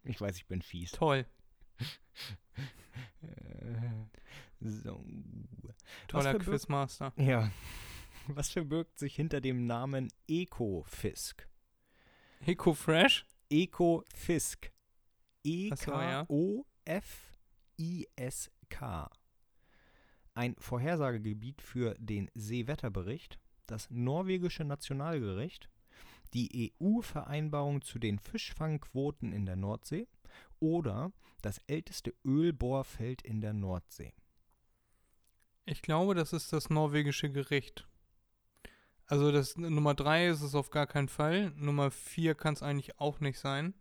Ich weiß, ich bin fies. Toll. Äh, so. Toller Quizmaster. Ja. Was verbirgt sich hinter dem Namen Ecofisk? Eco Fresh? Ecofisk. E-K-O-F-I-S-K. Ein Vorhersagegebiet für den Seewetterbericht, das norwegische Nationalgericht, die EU-Vereinbarung zu den Fischfangquoten in der Nordsee oder das älteste Ölbohrfeld in der Nordsee. Ich glaube, das ist das norwegische Gericht. Also das Nummer 3 ist es auf gar keinen Fall. Nummer 4 kann es eigentlich auch nicht sein.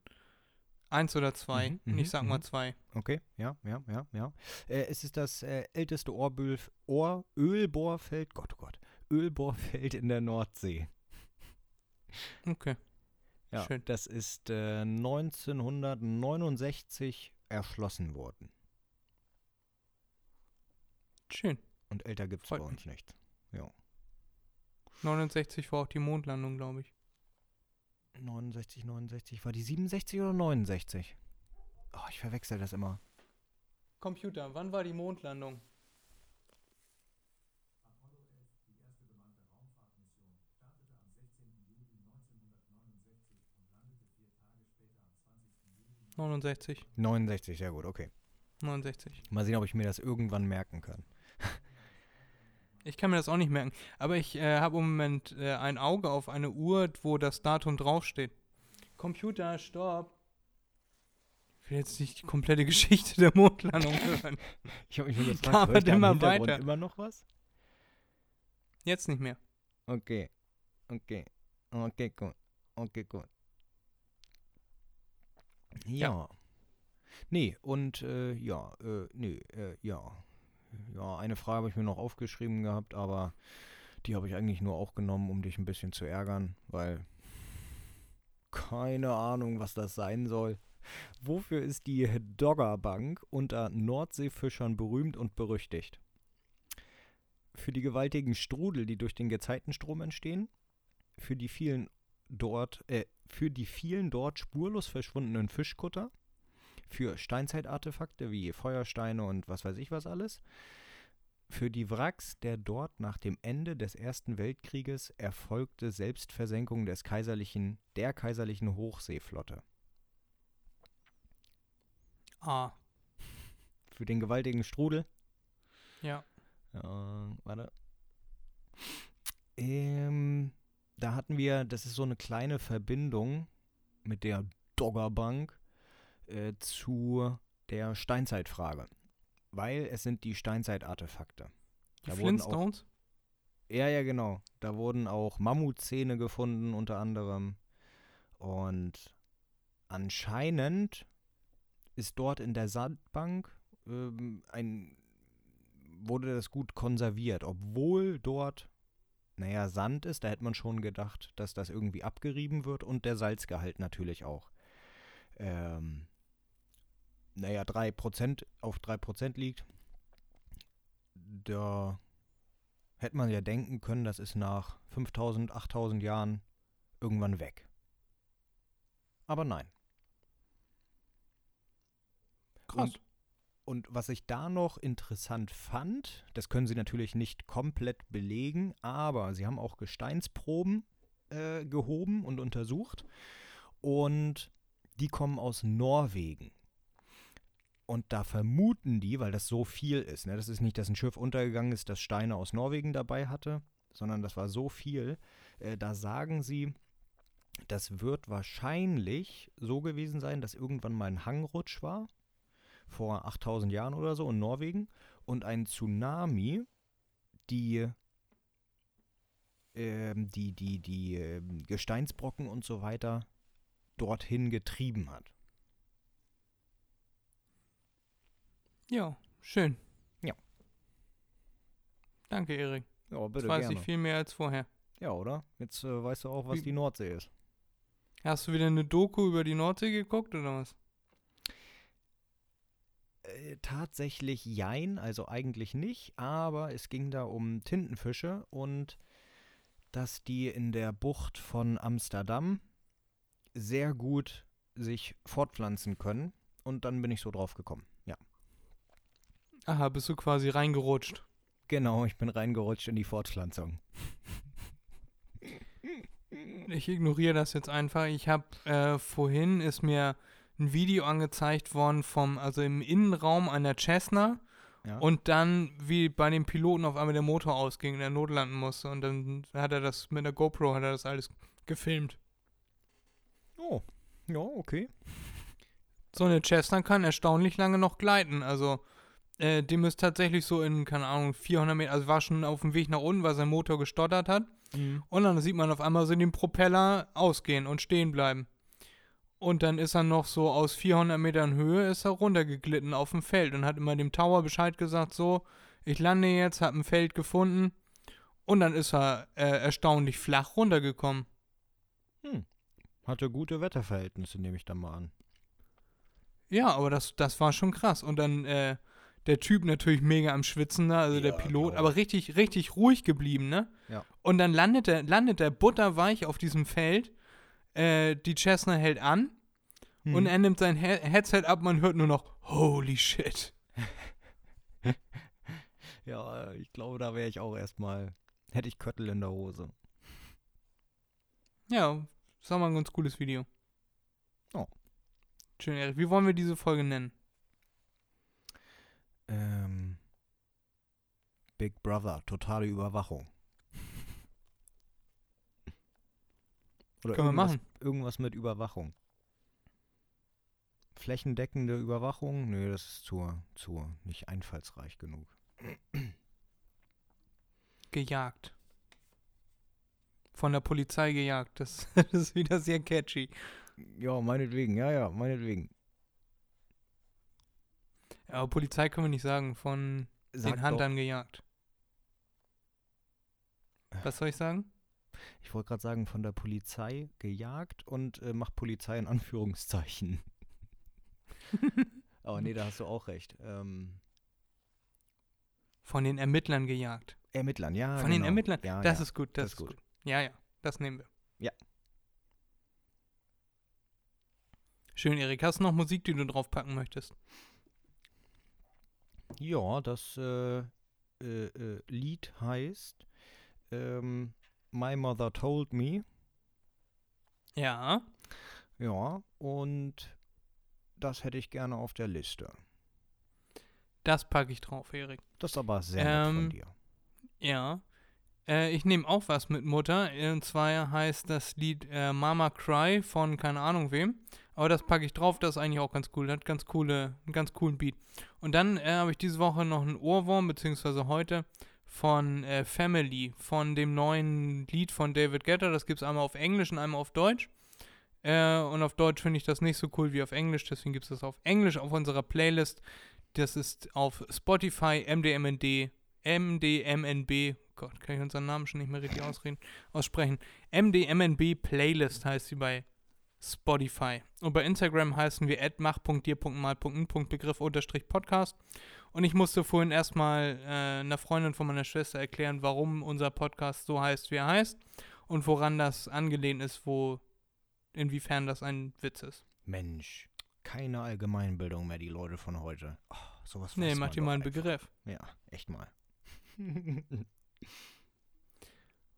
Eins oder zwei. Mhm, mhm, ich sag mal mhm. zwei. Okay, ja, ja, ja, ja. Äh, es ist das äh, älteste Orböl Ohr Ölbohrfeld, Gott, oh Gott, Ölbohrfeld in der Nordsee. Okay. Ja, Schön. das ist äh, 1969 erschlossen worden. Schön. Und älter gibt es bei uns nicht. 69 war auch die Mondlandung, glaube ich. 69, 69, war die 67 oder 69? Oh, ich verwechsel das immer. Computer, wann war die Mondlandung? Neunundsechzig. 69, sehr gut, okay. 69. Mal sehen, ob ich mir das irgendwann merken kann. Ich kann mir das auch nicht merken. Aber ich äh, habe im Moment äh, ein Auge auf eine Uhr, wo das Datum draufsteht. Computer, stopp. Ich will jetzt nicht die komplette Geschichte der Mondlandung hören. Ich habe mich nur gefragt, im immer weiter. immer noch was? Jetzt nicht mehr. Okay, okay, okay, gut, okay, gut. Ja. Nee, und äh, ja, äh, nee, äh, ja. Ja, eine Frage habe ich mir noch aufgeschrieben gehabt, aber die habe ich eigentlich nur auch genommen, um dich ein bisschen zu ärgern, weil keine Ahnung, was das sein soll. Wofür ist die Doggerbank unter Nordseefischern berühmt und berüchtigt? Für die gewaltigen Strudel, die durch den Gezeitenstrom entstehen, für die vielen dort, äh, für die vielen dort spurlos verschwundenen Fischkutter, für Steinzeitartefakte wie Feuersteine und was weiß ich was alles, für die Wracks der dort nach dem Ende des Ersten Weltkrieges erfolgte Selbstversenkung des kaiserlichen, der kaiserlichen Hochseeflotte, Ah, für den gewaltigen Strudel, ja. Ja, warte. Ähm, da hatten wir, das ist so eine kleine Verbindung mit der Doggerbank äh, zu der Steinzeitfrage. Weil es sind die Steinzeitartefakte. Die Da wurden auch- Flintstones? Ja, ja, genau. Da wurden auch Mammutzähne gefunden, unter anderem. Und anscheinend ist dort in der Sandbank ähm, ein wurde das gut konserviert, obwohl dort, naja, Sand ist, da hätte man schon gedacht, dass das irgendwie abgerieben wird und der Salzgehalt natürlich auch. Ähm, naja, 3% auf 3% liegt. Da hätte man ja denken können, das ist nach 5000, 8000 Jahren irgendwann weg. Aber nein. Krass. Und, und was ich da noch interessant fand, das können sie natürlich nicht komplett belegen, aber sie haben auch Gesteinsproben äh, gehoben und untersucht. Und die kommen aus Norwegen. Und da vermuten die, weil das so viel ist, ne, das ist nicht, dass ein Schiff untergegangen ist, das Steine aus Norwegen dabei hatte, sondern das war so viel, äh, da sagen sie, das wird wahrscheinlich so gewesen sein, dass irgendwann mal ein Hangrutsch war, vor 8000 Jahren oder so in Norwegen, und ein Tsunami, die ähm, die, die, die ähm, Gesteinsbrocken und so weiter dorthin getrieben hat. Ja, schön. Danke, Erik. Ja, Jetzt bitte weiß gerne. ich viel mehr als vorher. Ja, oder? Jetzt äh, weißt du auch, was Wie- die Nordsee ist. Hast du wieder eine Doku über die Nordsee geguckt oder was? Äh, tatsächlich jein, also eigentlich nicht, aber es ging da um Tintenfische und dass die in der Bucht von Amsterdam sehr gut sich fortpflanzen können und dann bin ich so drauf gekommen. Ja, Aha, bist du quasi reingerutscht. genau, ich bin reingerutscht in die Fortpflanzung. Ich ignoriere das jetzt einfach. Ich habe äh, vorhin ist mir ein Video angezeigt worden vom, also im Innenraum einer Cessna Ja. und dann wie bei dem Piloten auf einmal der Motor ausging und er notlanden musste und dann hat er das mit der GoPro hat er das alles gefilmt. Oh, ja, okay. So eine Cessna kann erstaunlich lange noch gleiten. Also äh, dem ist tatsächlich so in keine Ahnung 400 Meter, also war schon auf dem Weg nach unten, weil sein Motor gestottert hat. Und dann sieht man auf einmal so den Propeller ausgehen und stehen bleiben. Und dann ist er noch so aus 400 Metern Höhe ist er runtergeglitten auf dem Feld und hat immer dem Tower Bescheid gesagt, so, ich lande jetzt, hab ein Feld gefunden. Und dann ist er äh, erstaunlich flach runtergekommen. Hm. Hatte gute Wetterverhältnisse, nehme ich dann mal an. Ja, aber das, das war schon krass. Und dann äh, der Typ natürlich mega am Schwitzen da, also der Ja, Pilot, glaub. aber richtig, richtig ruhig geblieben, ne? Ja. Und dann landet er, landet er butterweich auf diesem Feld. Äh, die Cessna hält an Hm. und er nimmt sein He Headset ab, man hört nur noch Holy shit. Ja, ich glaube, da wäre ich auch erstmal, hätte ich Köttel in der Hose. Ja, das war mal ein ganz cooles Video. Oh. Schön, Erik. Wie wollen wir diese Folge nennen? Ähm, Big Brother, totale Überwachung. Oder Können wir machen. irgendwas mit Überwachung. Flächendeckende Überwachung? Nö, das ist zu, zu nicht einfallsreich genug. Gejagt. Von der Polizei gejagt. Das, das ist wieder sehr catchy. Ja, meinetwegen, ja, ja, meinetwegen. Aber Polizei können wir nicht sagen. Von Sag den Huntern gejagt. Was soll ich sagen? Ich wollte gerade sagen, von der Polizei gejagt und äh, mach Polizei in Anführungszeichen. Aber nee, da hast du auch recht. Ähm, Von den Ermittlern gejagt. Ermittlern, ja. Von den genau. Ermittlern. Ja, das ja. ist gut, das, das ist ist gut. Ja, ja, das nehmen wir. Ja. Schön, Erik. Hast du noch Musik, die du draufpacken möchtest? Ja, das äh, äh, äh, Lied heißt ähm, My Mother Told Me. Ja. Ja, und das hätte ich gerne auf der Liste. Das packe ich drauf, Erik. Das ist aber sehr nett Ähm, von dir. Ja. Äh, ich nehme auch was mit Mutter. Und zwar heißt das Lied äh, Mama Cry von keine Ahnung wem. Aber das packe ich drauf, das ist eigentlich auch ganz cool. Das hat ganz coole, einen ganz coolen Beat. Und dann äh, habe ich diese Woche noch einen Ohrwurm, beziehungsweise heute, von äh, Family, von dem neuen Lied von David Guetta. Das gibt es einmal auf Englisch und einmal auf Deutsch. Äh, und auf Deutsch finde ich das nicht so cool wie auf Englisch, deswegen gibt es das auf Englisch auf unserer Playlist. Das ist auf Spotify MDMND, MDMNB, Gott, kann ich unseren Namen schon nicht mehr richtig ausreden, aussprechen. MDMNB Playlist heißt sie bei Spotify. Und bei Instagram heißen wir mach.dir.mal.n.begriff unterstrich Podcast. Und ich musste vorhin erstmal äh, einer Freundin von meiner Schwester erklären, warum unser Podcast so heißt, wie er heißt und woran das angelehnt ist, wo, inwiefern das ein Witz ist. Mensch, keine Allgemeinbildung mehr, die Leute von heute. Oh, sowas Nee, mach dir mal einen. Begriff. Ja, echt mal.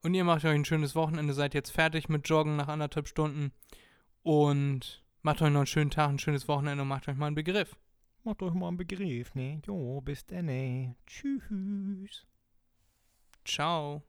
Und ihr macht euch ein schönes Wochenende, seid jetzt fertig mit Joggen nach anderthalb Stunden und macht euch noch einen schönen Tag, ein schönes Wochenende und macht euch mal einen Begriff. Macht euch mal einen Begriff, ne? Jo, bis dann, ne? Tschüss. Ciao.